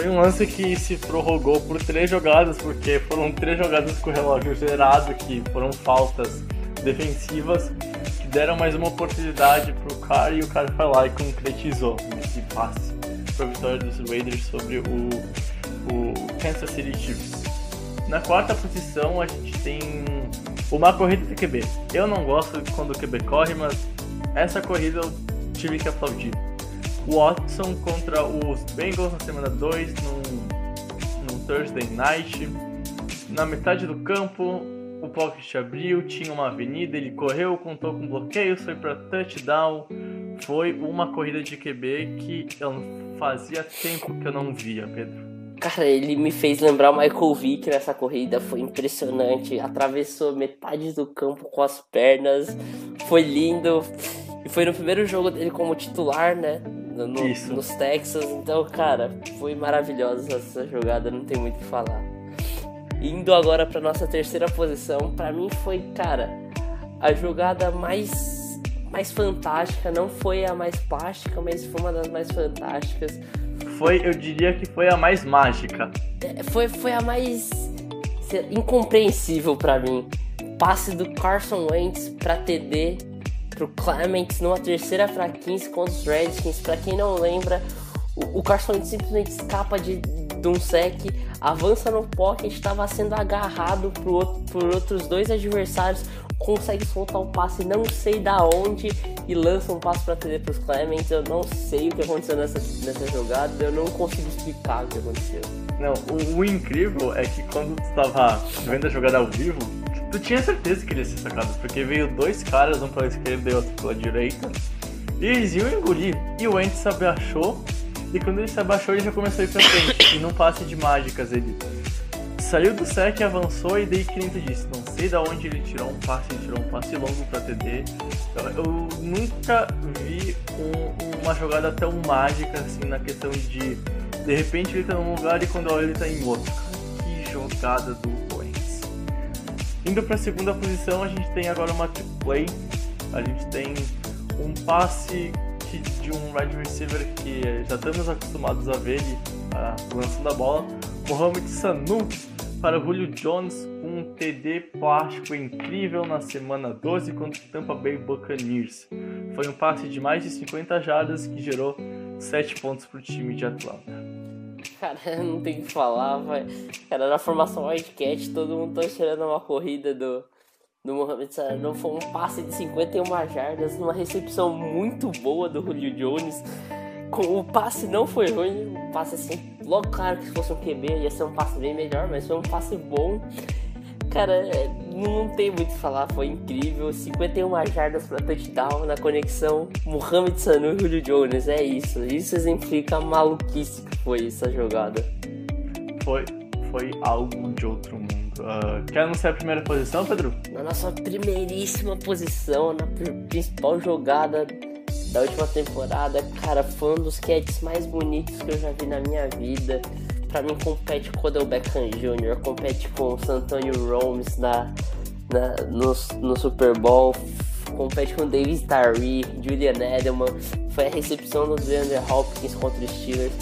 Foi um lance que se prorrogou por três jogadas, porque foram três jogadas com o relógio zerado, que foram faltas defensivas, que deram mais uma oportunidade pro cara e o cara foi lá e concretizou esse passe para a vitória dos Raiders sobre o o Kansas City Chiefs. Na quarta posição a gente tem uma corrida de QB. Eu não gosto quando o QB corre, mas essa corrida eu tive que aplaudir. Watson contra os Bengals na semana 2 no, no Thursday Night. Na metade do campo, o pocket abriu, tinha uma avenida, ele correu, contou com bloqueios, foi para touchdown. Foi uma corrida de QB que eu fazia tempo que eu não via, Pedro. Cara, ele me fez lembrar o Michael Vick nessa corrida, foi impressionante. Atravessou metade do campo com as pernas, foi lindo. E foi no primeiro jogo dele como titular, né? No, nos Texas. Então, cara, foi maravilhosa essa jogada, não tem muito o que falar. Indo agora para nossa terceira posição, para mim foi, cara, a jogada mais mais fantástica, não foi a mais plástica, mas foi uma das mais fantásticas foi, eu diria que foi a mais mágica. É, foi, foi a mais incompreensível para mim. Passe do Carson Wentz para TD pro Clements numa terceira para 15 contra os Redskins. Para quem não lembra, o, o Carson Wentz simplesmente escapa de, de um sec, avança no pocket, estava sendo agarrado por, por outros dois adversários consegue soltar um passe não sei da onde e lança um passe para TD para os Clements. Eu não sei o que aconteceu nessa, nessa jogada, eu não consigo explicar o que aconteceu. Não, o, o incrível é que quando tu estava vendo a jogada ao vivo, tu tinha certeza que ele ia ser sacado, porque veio dois caras, um pela esquerda e outro pela direita, e eles iam engolir. E o Ent se abaixou, e quando ele se abaixou, ele já começou a ir pra frente. e num passe de mágicas, ele saiu do sec, avançou e daí Clinton disse, não sei da onde ele tirou um passe, ele tirou um passe longo para TD. Eu, eu, nunca vi um, uma jogada tão mágica assim na questão de de repente ele tá num lugar e quando olha ele tá em outro. Que jogada do. Indo para a segunda posição, a gente tem agora uma trick play. A gente tem um passe de um wide receiver que já estamos acostumados a ver ele uh, lançando a bola. Mohamed Sanu para Julio Jones, um TD plástico incrível na semana 12 contra o Tampa Bay Buccaneers. Foi um passe de mais de 50 jardas que gerou 7 pontos para o time de Atlanta. Cara, não tem o que falar, vai. Cara, na formação Wildcat, todo mundo tá esperando uma corrida do, do Mohamed Salah foi um passe de 51 jardas, uma recepção muito boa do Julio Jones. O passe não foi ruim, o passe assim, logo claro que se fosse um QB ia ser um passe bem melhor, mas foi um passe bom. Cara, não tem muito o que falar, foi incrível. 51 jardas para touchdown na conexão Mohamed Sanu e Julio Jones, é isso. Isso exemplifica a maluquice que foi essa jogada. Foi, foi algo de outro mundo. Uh, quer anunciar a primeira posição, Pedro? Na nossa primeiríssima posição, na principal jogada da última temporada, cara, foi um dos catches mais bonitos que eu já vi na minha vida pra mim compete com o Beckham Jr., compete com o Santonio Romes na, na, no, no Super Bowl, compete com o David Tyree, Julian Edelman, foi a recepção do DeAndre Hopkins contra os Steelers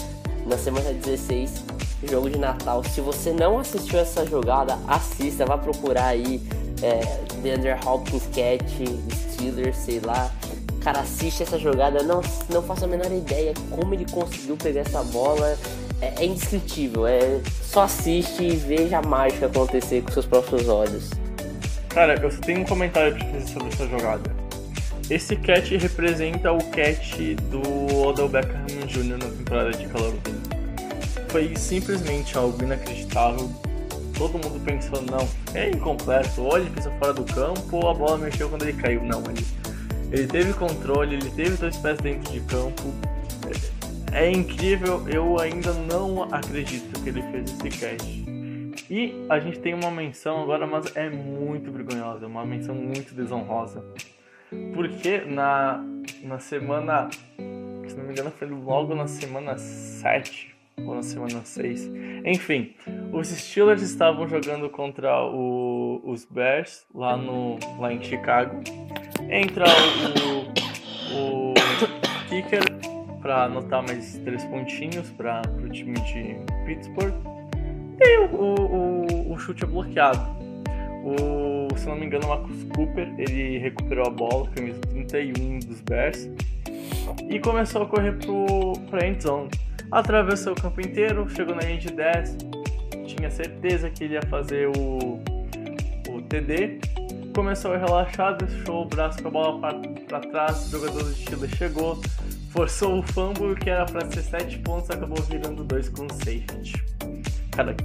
na semana 16, jogo de Natal. Se você não assistiu essa jogada, assista, vá procurar aí é, DeAndre Hopkins catch, Steelers, sei lá. Cara, assiste essa jogada, não, não faço a menor ideia como ele conseguiu pegar essa bola é, é indescritível. É, só assiste e veja a mágica acontecer com seus próprios olhos. Cara, eu só tenho um comentário pra fazer sobre essa jogada. Esse catch representa o catch do Odell Beckham Jr. na temporada de calor. Foi simplesmente algo inacreditável. Todo mundo pensou, não, é incompleto, ou ele pisou fora do campo, a bola mexeu quando ele caiu. Não, ele, ele teve controle, ele teve dois pés dentro de campo, é incrível, eu ainda não acredito que ele fez esse cast. E a gente tem uma menção agora, mas é muito vergonhosa, uma menção muito desonrosa. Porque na, na semana, se não me engano, foi logo na semana 7 ou na semana 6. Enfim, os Steelers estavam jogando contra o, os Bears lá, no, lá em Chicago. Entra o, o, o kicker para anotar mais três pontinhos para o time de Pittsburgh. E o, o, o, chute é bloqueado. O, se não me engano, o Marcus Cooper ele recuperou a bola, camisa 31 dos Bears, e começou a correr para a endzone. Atravessou o campo inteiro, chegou na de 10, tinha certeza que ele ia fazer o, o TD. Começou a relaxar, deixou o braço com a bola para trás, o jogador do estilo chegou, forçou o fumble que era pra ser 7 pontos, acabou virando 2 com safety. Cara,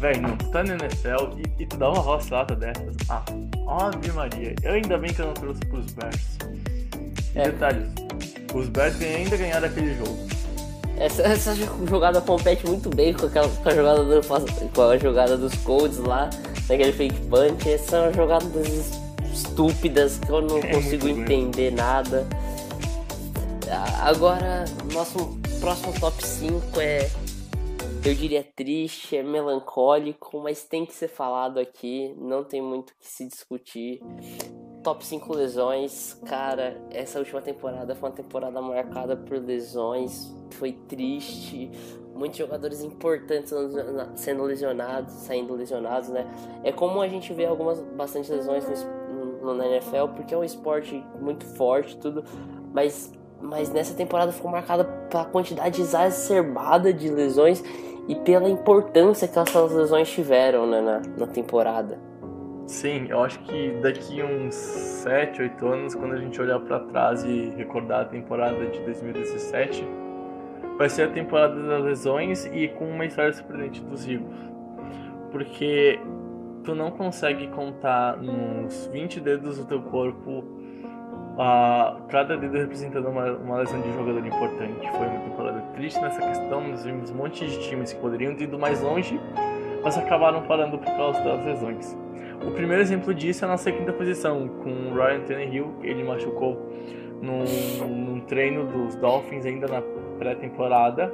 velho, não, tu tá no NFL e, e tu dá uma roçada dessas. Ah, óbvio Maria. Eu ainda bem que eu não trouxe pros Bears. É. detalhes, os Bears ainda ganharam aquele jogo. Essa, essa, jogada compete muito bem com, aquela, com, a jogada do, com a jogada dos Colts lá, naquele fake punch. Essa é uma jogada estúpidas que eu não é consigo entender nada. Agora, nosso próximo top 5 é, eu diria triste, é melancólico, mas tem que ser falado aqui, não tem muito que se discutir. Top 5 lesões, cara, essa última temporada foi uma temporada marcada por lesões, foi triste, muitos jogadores importantes sendo lesionados, saindo lesionados, né? É comum a gente ver algumas bastante lesões no, no, na NFL, porque é um esporte muito forte, tudo, mas mas nessa temporada ficou marcada pela quantidade exacerbada de lesões e pela importância que essas lesões tiveram né, na, na temporada. Sim, eu acho que daqui uns 7, 8 anos, quando a gente olhar para trás e recordar a temporada de 2017, vai ser a temporada das lesões e com uma história surpreendente dos Eagles. Porque tu não consegue contar nos 20 dedos do teu corpo Uh, cada dedo representando uma, uma lesão de jogador importante. Foi uma temporada triste nessa questão. Nós vimos um monte de times que poderiam ter ido mais longe, mas acabaram parando por causa das lesões. O primeiro exemplo disso é a nossa quinta posição, com o Ryan Tannehill. Ele machucou num, num treino dos Dolphins ainda na pré-temporada.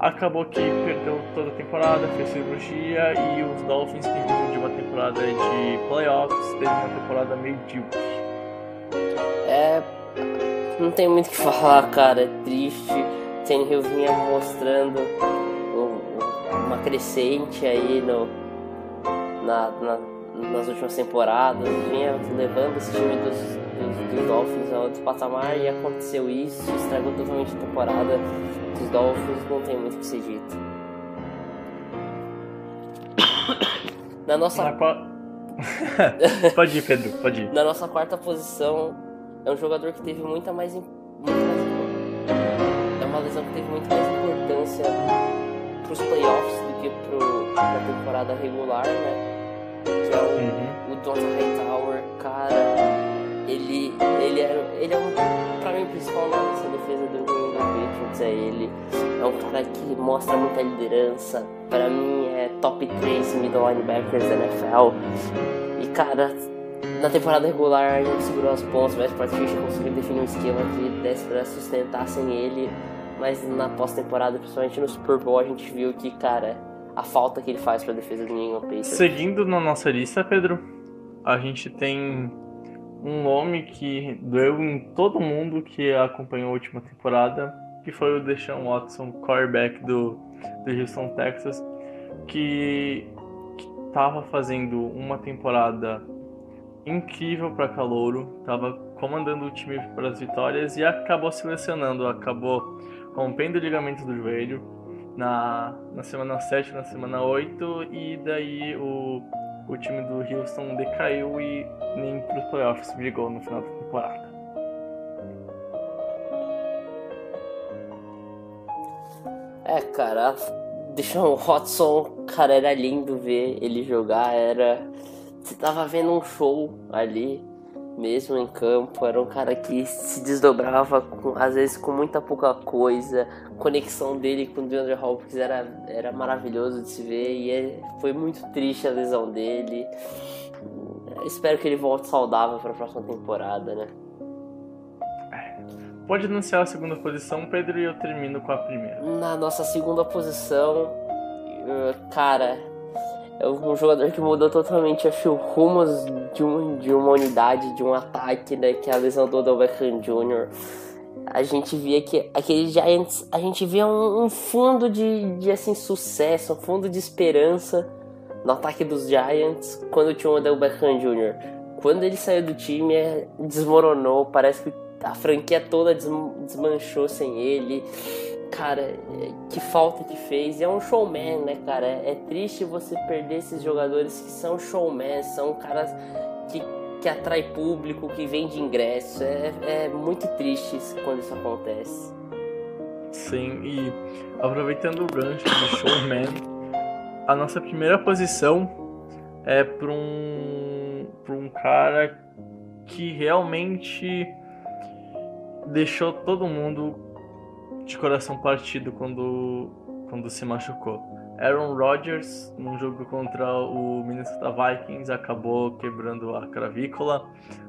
Acabou que perdeu toda a temporada, fez cirurgia e os Dolphins que de uma temporada de playoffs teve uma temporada medíocre. É. Não tem muito o que falar, cara. É triste. Hill vinha mostrando uma crescente aí no, na, na, nas últimas temporadas. Vinha levando esse time dos, dos, dos Dolphins a outro patamar e aconteceu isso. Estragou totalmente a temporada dos Dolphins. Não tem muito o que ser dito. Na nossa. Na, pode ir, Pedro, pode ir. Na nossa quarta posição, é um jogador que teve muita mais, muito mais é uma lesão que teve muito mais importância para os playoffs do que para a temporada regular, né? Que é o, uhum. o Donta Hightower, cara. Ele, ele, era, ele é um, pra mim, o principal nome dessa defesa do England Patriots é ele. É um cara que mostra muita liderança. Pra mim, é top 3 middle linebackers da NFL. E, cara, na temporada regular ele segurou as pontas, mas Patricia conseguiu definir um esquema que desse pra sustentar sem ele. Mas na pós-temporada, principalmente no Super Bowl, a gente viu que, cara, a falta que ele faz pra defesa do New England Patriots. Seguindo na nossa lista, Pedro, a gente tem um nome que doeu em todo mundo que acompanhou a última temporada, que foi o Deshaun Watson, quarterback do, do Houston, Texas, que estava fazendo uma temporada incrível para Calouro, estava comandando o time para as vitórias e acabou selecionando, acabou rompendo o ligamento do joelho na, na semana 7, na semana 8 e daí o, o time do Houston decaiu e nem para os playoffs brigou no final da temporada. É, cara, deixa o Watson, cara, era lindo ver ele jogar, era você tava vendo um show ali, mesmo em campo. Era um cara que se desdobrava, com, às vezes, com muita pouca coisa. A conexão dele com o DeAndre Hopkins era, era maravilhoso de se ver. E é, foi muito triste a lesão dele. Espero que ele volte saudável para a próxima temporada, né? Pode anunciar a segunda posição, Pedro, e eu termino com a primeira. Na nossa segunda posição, cara, é um jogador que mudou totalmente acho, rumos de, um, de uma unidade, de um ataque, né? Que é a lesão do Odell Beckham Jr. A gente via que aqueles Giants, a gente via um, um, fundo de, de assim, sucesso, um fundo de esperança no ataque dos Giants quando tinha o Odell Beckham Jr. Quando ele saiu do time, é, desmoronou, parece que a franquia toda desmanchou sem ele cara, que falta que fez. É um showman, né, cara? É triste você perder esses jogadores que são showman, são caras que, que atrai público, que vende ingresso. É, é muito triste quando isso acontece. Sim, e aproveitando o gancho do showman, a nossa primeira posição é para um, pra um cara que realmente deixou todo mundo de coração partido quando, quando se machucou. Aaron Rodgers, num jogo contra o Minnesota Vikings, acabou quebrando a cravícula,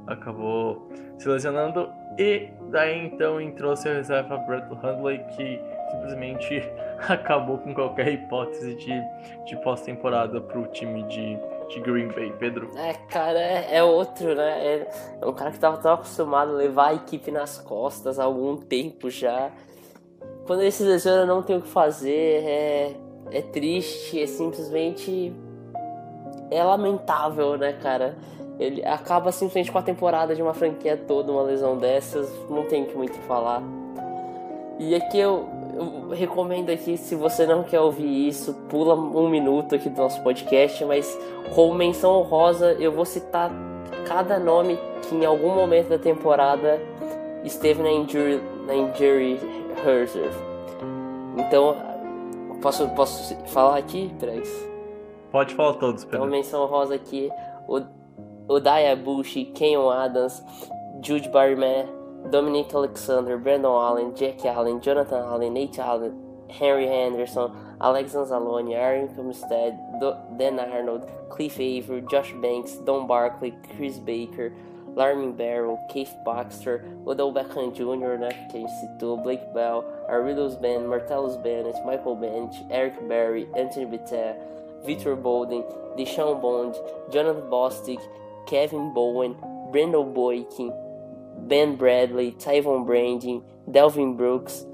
acabou se lesionando, e daí então entrou seu reserva Brett Hundley, que simplesmente acabou com qualquer hipótese de, de pós-temporada para o time de, de Green Bay, Pedro. É, cara, é, é outro, né? É, é, um cara que estava tão acostumado a levar a equipe nas costas há algum tempo já quando ele se lesiona não tem o que fazer, é, é triste, é simplesmente é lamentável, né, cara? Ele acaba simplesmente com a temporada de uma franquia toda, uma lesão dessas, não tem muito o que falar. E aqui eu, eu, recomendo aqui, se você não quer ouvir isso, pula um minuto aqui do nosso podcast, mas com menção honrosa eu vou citar cada nome que em algum momento da temporada esteve na injury, na injury Reserve. Então, posso, posso falar aqui, Pregs? Pode falar todos, Pedro. Então, menção rosa aqui, o, o Daya Bush, Kenyon Adams, Jude Barman, Dominic Alexander, Brandon Allen, Jack Allen, Jonathan Allen, Nate Allen, Henry Henderson, Alex Anzalone, Aaron Comstead, Dan Arnold, Cliff Avery, Josh Banks, Don Barkley, Chris Baker, Larmin Barrow, Keith Baxter, Odell Beckham Jr., né, que a gente citou, Blake Bell, Aridos Ben, Martellus Bennett, Michael Bench, Eric Berry, Anthony Bittet, Victor Bolden, Deshaun Bond, Jonathan Bostic, Kevin Bowen, Brandon Boykin, Ben Bradley, Tyvon Branding, Delvin Brooks,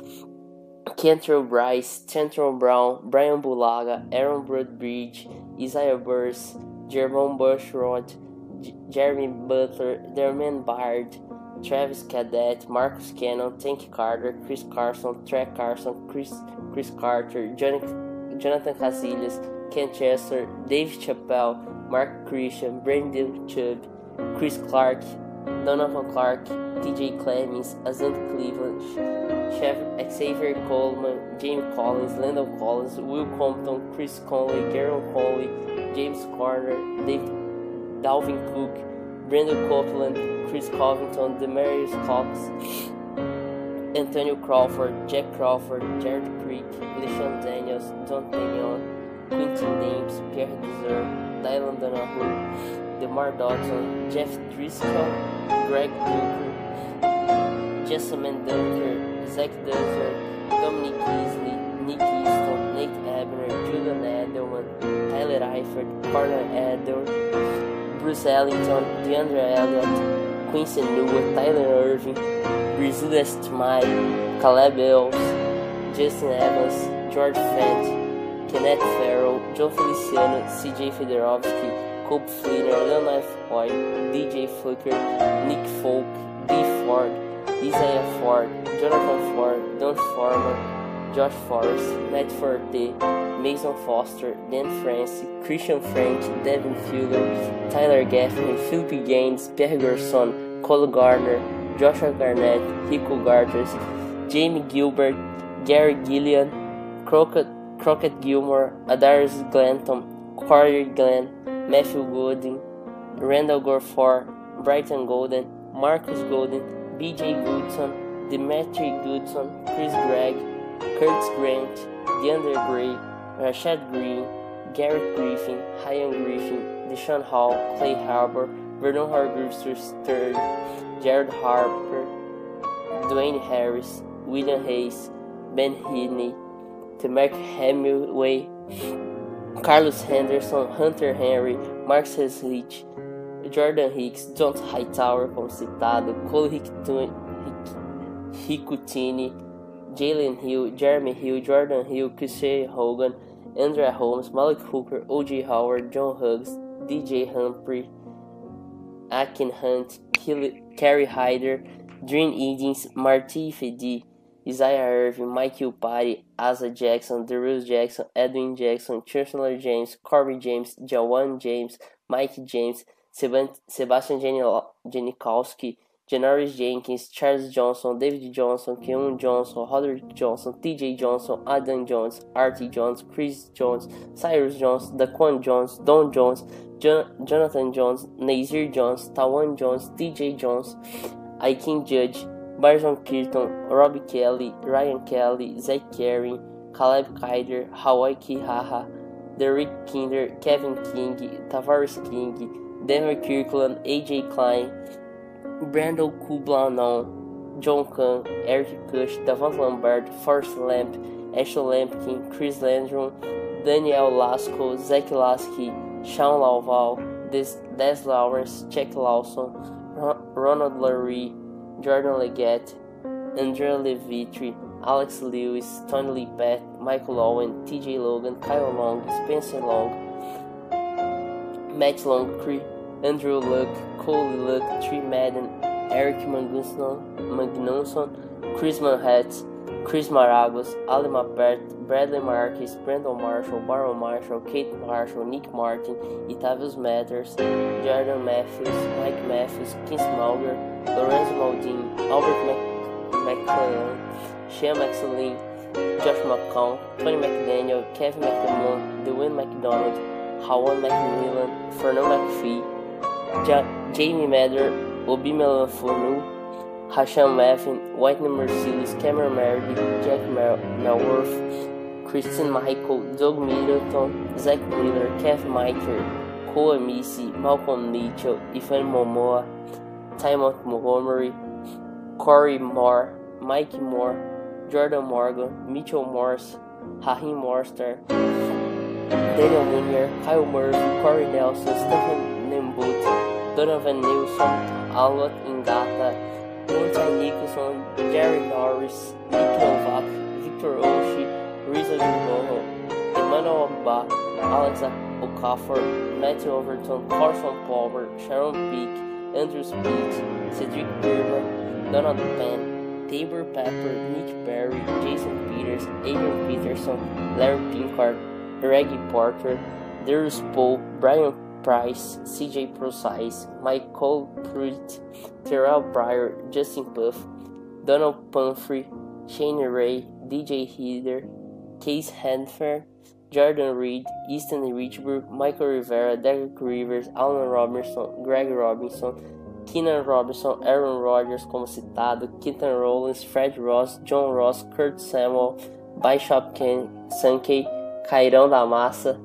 Kentrell Bryce, Tantron Brown, Brian Bulaga, Aaron Broadbridge, Isaiah Burst, Jerome Bushrod, Jeremy Butler, Derman Bard, Travis Cadet, Marcus Cannon, Tank Carter, Chris Carson, Trey Carson, Chris, Chris Carter, Jonathan Casillas, Ken Chester, Dave Chappelle, Mark Christian, Brandon Chubb, Chris Clark, Donovan Clark, TJ Clemens, Azant Cleveland, Chef Xavier Coleman, James Collins, Landon Collins, Will Compton, Chris Conley, Garrett Conley, James Carter, Dave Dalvin Cook, Brandon Copeland, Chris Covington, Demarius Cox, Antonio Crawford, Jack Crawford, Jared Creek, LeSean Daniels, Don Pinion, Quintin James, Pierre Deser, Dylan Donahue, DeMar Dodson, Jeff Driscoll, Greg Duker, Jessamine Dunker, Zach Dunker, Dominic Easley, Nick Easton, Nate Abner, Julian Edelman, Tyler Eifert, Corner Edel, Bruce Ellington, DeAndre Elliott, Quincy Newell, Tyler Irving, Brazil Stimai, Caleb Ells, Justin Evans, George Fent, Kenneth Farrell, Joe Feliciano, CJ Federowski, Cope Fleener, Leonard Foy, DJ Flicker, Nick Folk, D. Ford, Isaiah Ford, Jonathan Ford, Don Foreman, Josh Forrest, Matt Forte, Mason Foster, Dan Francis, Christian French, Devin Fuller, Tyler Gaffney, Philip Gaines, Pierre Gerson, Cole Gardner, Joshua Garnett, Rico Garters, Jamie Gilbert, Gary Gillian, Crockett, Crockett Gilmore, Adarius Glanton, Corey Glenn, Matthew Gooding, Randall Gorfor, Brighton Golden, Marcus Golden, BJ Goodson, Dimitri Goodson, Chris Gregg, Curtis Grant, DeAndre Gray, Rashad Green, Garrett Griffin, Ryan Griffin, Deshaun Hall, Clay Harbor, Vernon Hargreaves III, Jared Harper, Dwayne Harris, William Hayes, Ben Heaney, Temek Hemingway, Carlos Henderson, Hunter Henry, Marcus Rich, Jordan Hicks, John Hightower, como citado, Cole Ricutini, Jalen Hill, Jeremy Hill, Jordan Hill, Christian Hogan, Andrea Holmes, Malik Hooker, O.J. Howard, John Huggs, DJ Humphrey, Akin Hunt, Kerry Hyder, Dream Edens, Marty Fedi, Isaiah Irving, Mike Upari, Asa Jackson, Darius Jackson, Edwin Jackson, Chancellor James, Corby James, Jawan James, Mike James, Sebastian Janikowski, Janoris Jenkins, Charles Johnson, David Johnson, Keon Johnson, Roderick Johnson, TJ Johnson, Adam Jones, Artie Jones, Chris Jones, Cyrus Jones, Daquan Jones, Don Jones, Jonathan Jones, Nazir Jones, Tawan Jones, TJ Jones, Aiken Judge, Barson Kirton, Robbie Kelly, Ryan Kelly, Zach Carey, Caleb Kyder, Hawaii Kihaha, Derek Kinder, Kevin King, Tavares King, Denver Kirkland, AJ Klein, Brandon Kublanon, John Kahn, Eric Kush, Davant Lambert, Forrest Lamp, Ashley Lampkin, Chris Landrum, Daniel Lasco, Zach Lasky, Sean Lauval, Des, Des Lawrence, Jack Lawson, Ronald Larry, Jordan Leggett, Andrea Levitri, Alex Lewis, Tony Lippett, Michael Owen, TJ Logan, Kyle Long, Spencer Long, Matt Longcree, Andrew Luck, Cole Luck, Tree Madden, Eric Magnusson, Chris Manhattan, Chris Maragos, Ali Mapert, Bradley Marquez, Brandon Marshall, Baron Marshall, Kate Marshall, Nick Martin, Itavius Matters, Jordan Matthews, Mike Matthews, Kim Smalger, Lorenzo Maldini, Albert McClellan, Shea McSalin, Josh McCown, Tony McDaniel, Kevin McDermott, Dwayne McDonald, Hawan McMillan, Fernando McPhee, ja Jamie Madder, Obi Melanfonu, Hasham Meffin, Whitney Mercedes, Cameron Meredith, Jack Mel Melworth, Christine Michael, Doug Middleton, Zach Miller, Kev Miker, Cole Missy, Malcolm Mitchell, Ivan Momoa, Timon Montgomery, Corey Moore, Mike Moore, Jordan Morgan, Mitchell Morse, Rahim Morster, Daniel Munier, Kyle Murphy, Corey Nelson, Stephen Nembut, Donovan Nilsson, Alot Ingata, Monty Nicholson, Jerry Norris, Nick Novak, Victor Oshie, Rizzo Jimboho, Emmanuel Ba, Alex Okafor, Matthew Overton, Carson Palmer, Sharon Peak, Andrew Speed, Cedric Burma, Donald Penn, Tabor Pepper, Nick Perry, Jason Peters, Adrian Peterson, Larry Pinkard, Reggie Porter, Darius Poe, Brian Price, CJ Procise, Michael Pruitt, Terrell Pryor, Justin Puff, Donald Pumphrey, Shane Ray, DJ Heater, Case Hanfer, Jordan Reed, Easton Richburg, Michael Rivera, Derek Rivers, Alan Robinson, Greg Robinson, Keenan Robinson, Aaron Rodgers, como citado, Keaton Rollins, Fred Ross, John Ross, Kurt Samuel, Bishop Ken, Sankey, Cairão da Massa,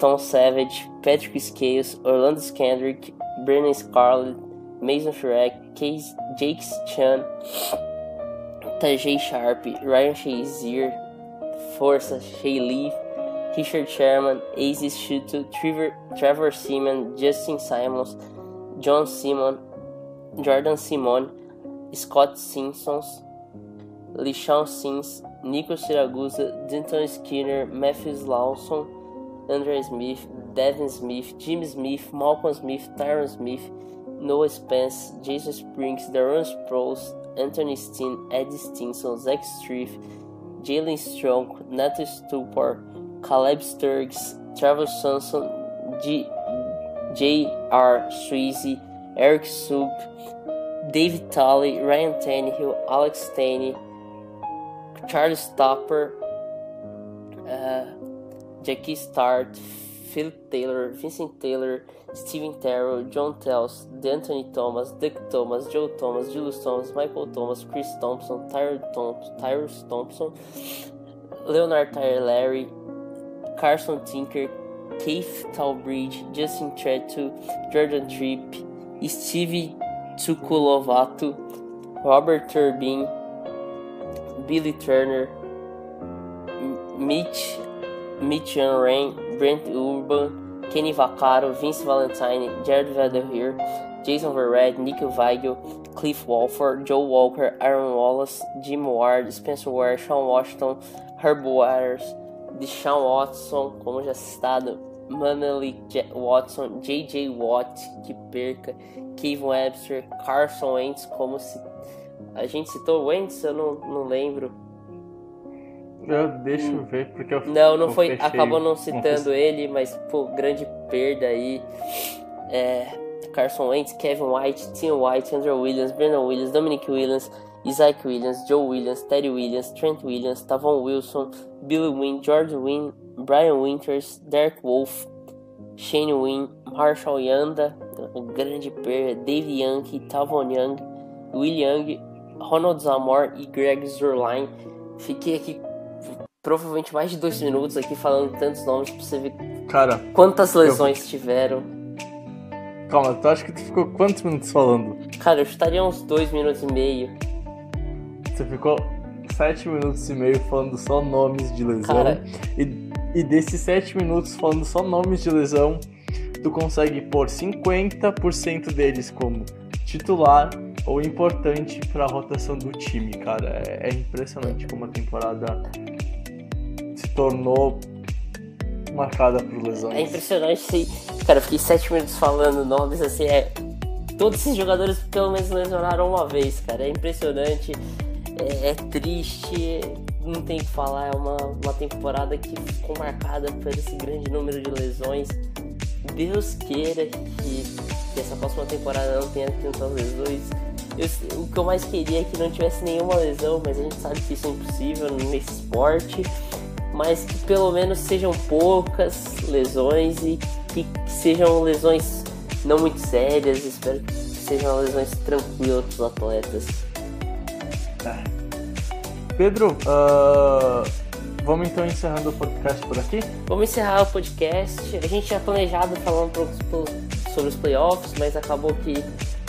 Tom Savage, Patrick Scales, Orlando Kendrick, Brennan Scarlett, Mason Shrek, Case, Jake Chan, Tajay Sharp, Ryan Shazier, Força, Shaylee, Richard Sherman, Ace Schuto, Trevor, Trevor Seaman, Justin Simons, John Simon, Jordan Simon, Scott Simpsons, Lishon Sims, Nico Siragusa, Denton Skinner, Matthews Lawson, Andre Smith, Devin Smith, Jim Smith, Malcolm Smith, Tyron Smith, Noah Spence, Jason Springs, Darren Sproles, Anthony Steen, Eddie Stinson, Zach Striff, Jalen Strong, Nathan Stupor, Caleb Sturgs, Travis Sanson, J.R. Sweezy, Eric Soup, David Tolley, Ryan Tannehill, Alex Taney, Charles Topper, uh, Jackie Start, Philip Taylor, Vincent Taylor, Steven Terrell, John Tells, D'Anthony Thomas, Dick Thomas, Joe Thomas, Julius Thomas, Michael Thomas, Chris Thompson, Tyrus Thompson, Leonard Tyler Larry, Carson Tinker, Keith Talbridge, Justin Tretu, Jordan Tripp, Stevie Tsukulovato, Robert Turbin, Billy Turner, Mitch, Mitch Rain, Brent Urban, Kenny Vaccaro, Vince Valentine, Jared Vanderheer, Jason Verrett, Nick Weigel, Cliff Walford, Joe Walker, Aaron Wallace, Jim Ward, Spencer Ware, Sean Washington, Herb Waters, Deshaun Watson, como já citado, Manley Watson, J.J. Watt, que perca, Kevin Webster, Carson Wentz, como se a gente citou o Wentz, eu não, não lembro. Eu deixo hum. ver porque eu Não, não foi, acabou não citando ele, mas pô, grande perda aí. É, Carson Wentz, Kevin White, Tim White, Andrew Williams, Brandon Williams, Dominic Williams, Isaac Williams, Joe Williams, Teddy Williams, Trent Williams, Tavon Wilson, Billy Wynn, George Wynn, Brian Winters, Derek Wolf, Shane Wynn, Marshall Yanda, o grande perda, Dave Young, Tavon Young, Will Young, Ronald Zamor e Greg Zerline. Fiquei aqui provavelmente mais de dois minutos aqui falando tantos nomes pra você ver Cara, quantas lesões eu... tiveram. Calma, tu acha que tu ficou quantos minutos falando? Cara, eu estaria uns dois minutos e meio. Você ficou sete minutos e meio falando só nomes de lesão. Cara... E, e desses sete minutos falando só nomes de lesão, tu consegue pôr 50% deles como titular ou importante para a rotação do time, cara. É, é, impressionante como a temporada se tornou marcada por lesões. É impressionante, sim. Cara, eu fiquei sete minutos falando nomes, assim, é... Todos esses jogadores pelo menos lesionaram uma vez, cara. É impressionante, é, é triste, não tem o que falar. É uma, uma temporada que ficou marcada por esse grande número de lesões. Deus queira que, que essa próxima temporada não tenha tantas lesões. Eu, o que eu mais queria é que não tivesse nenhuma lesão, mas a gente sabe que isso é impossível nesse esporte. Mas que pelo menos sejam poucas lesões e que, que sejam lesões não muito sérias. Espero que sejam lesões tranquilas para os atletas. Tá. Pedro, uh, vamos então encerrando o podcast por aqui? Vamos encerrar o podcast. A gente tinha planejado falar um pouco sobre os playoffs, mas acabou que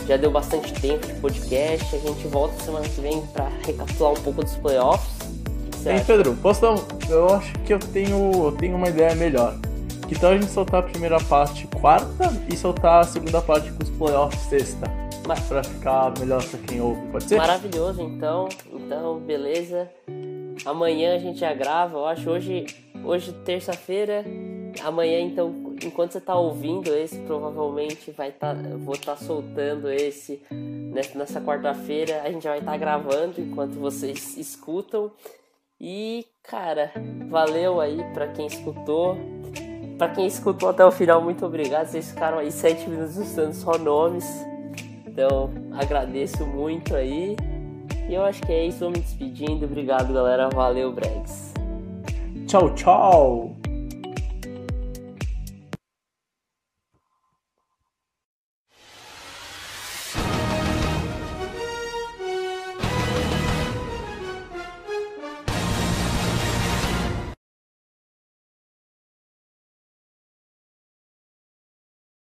já deu bastante tempo de podcast. A gente volta semana que vem para recapitular um pouco dos playoffs. Ei, Pedro, posso dar um... Eu acho que eu tenho, eu tenho uma ideia melhor. Que tal a gente soltar a primeira parte quarta e soltar a segunda parte com os playoffs sexta? Mas... Pra ficar melhor pra quem ouve, pode ser? Maravilhoso, então. Então, beleza. Amanhã a gente já grava, eu acho hoje, hoje terça-feira. Amanhã, então, enquanto você está ouvindo esse, provavelmente vai tá, vou estar tá soltando esse nessa, quarta-feira. A gente vai estar tá gravando enquanto vocês escutam. E, cara, valeu aí pra quem escutou. Pra quem escutou até o final, muito obrigado. Vocês ficaram aí sete minutos usando só nomes. Então, agradeço muito aí. E eu acho que é isso. Vou me despedindo. Obrigado, galera. Valeu, Bregs. Tchau, tchau.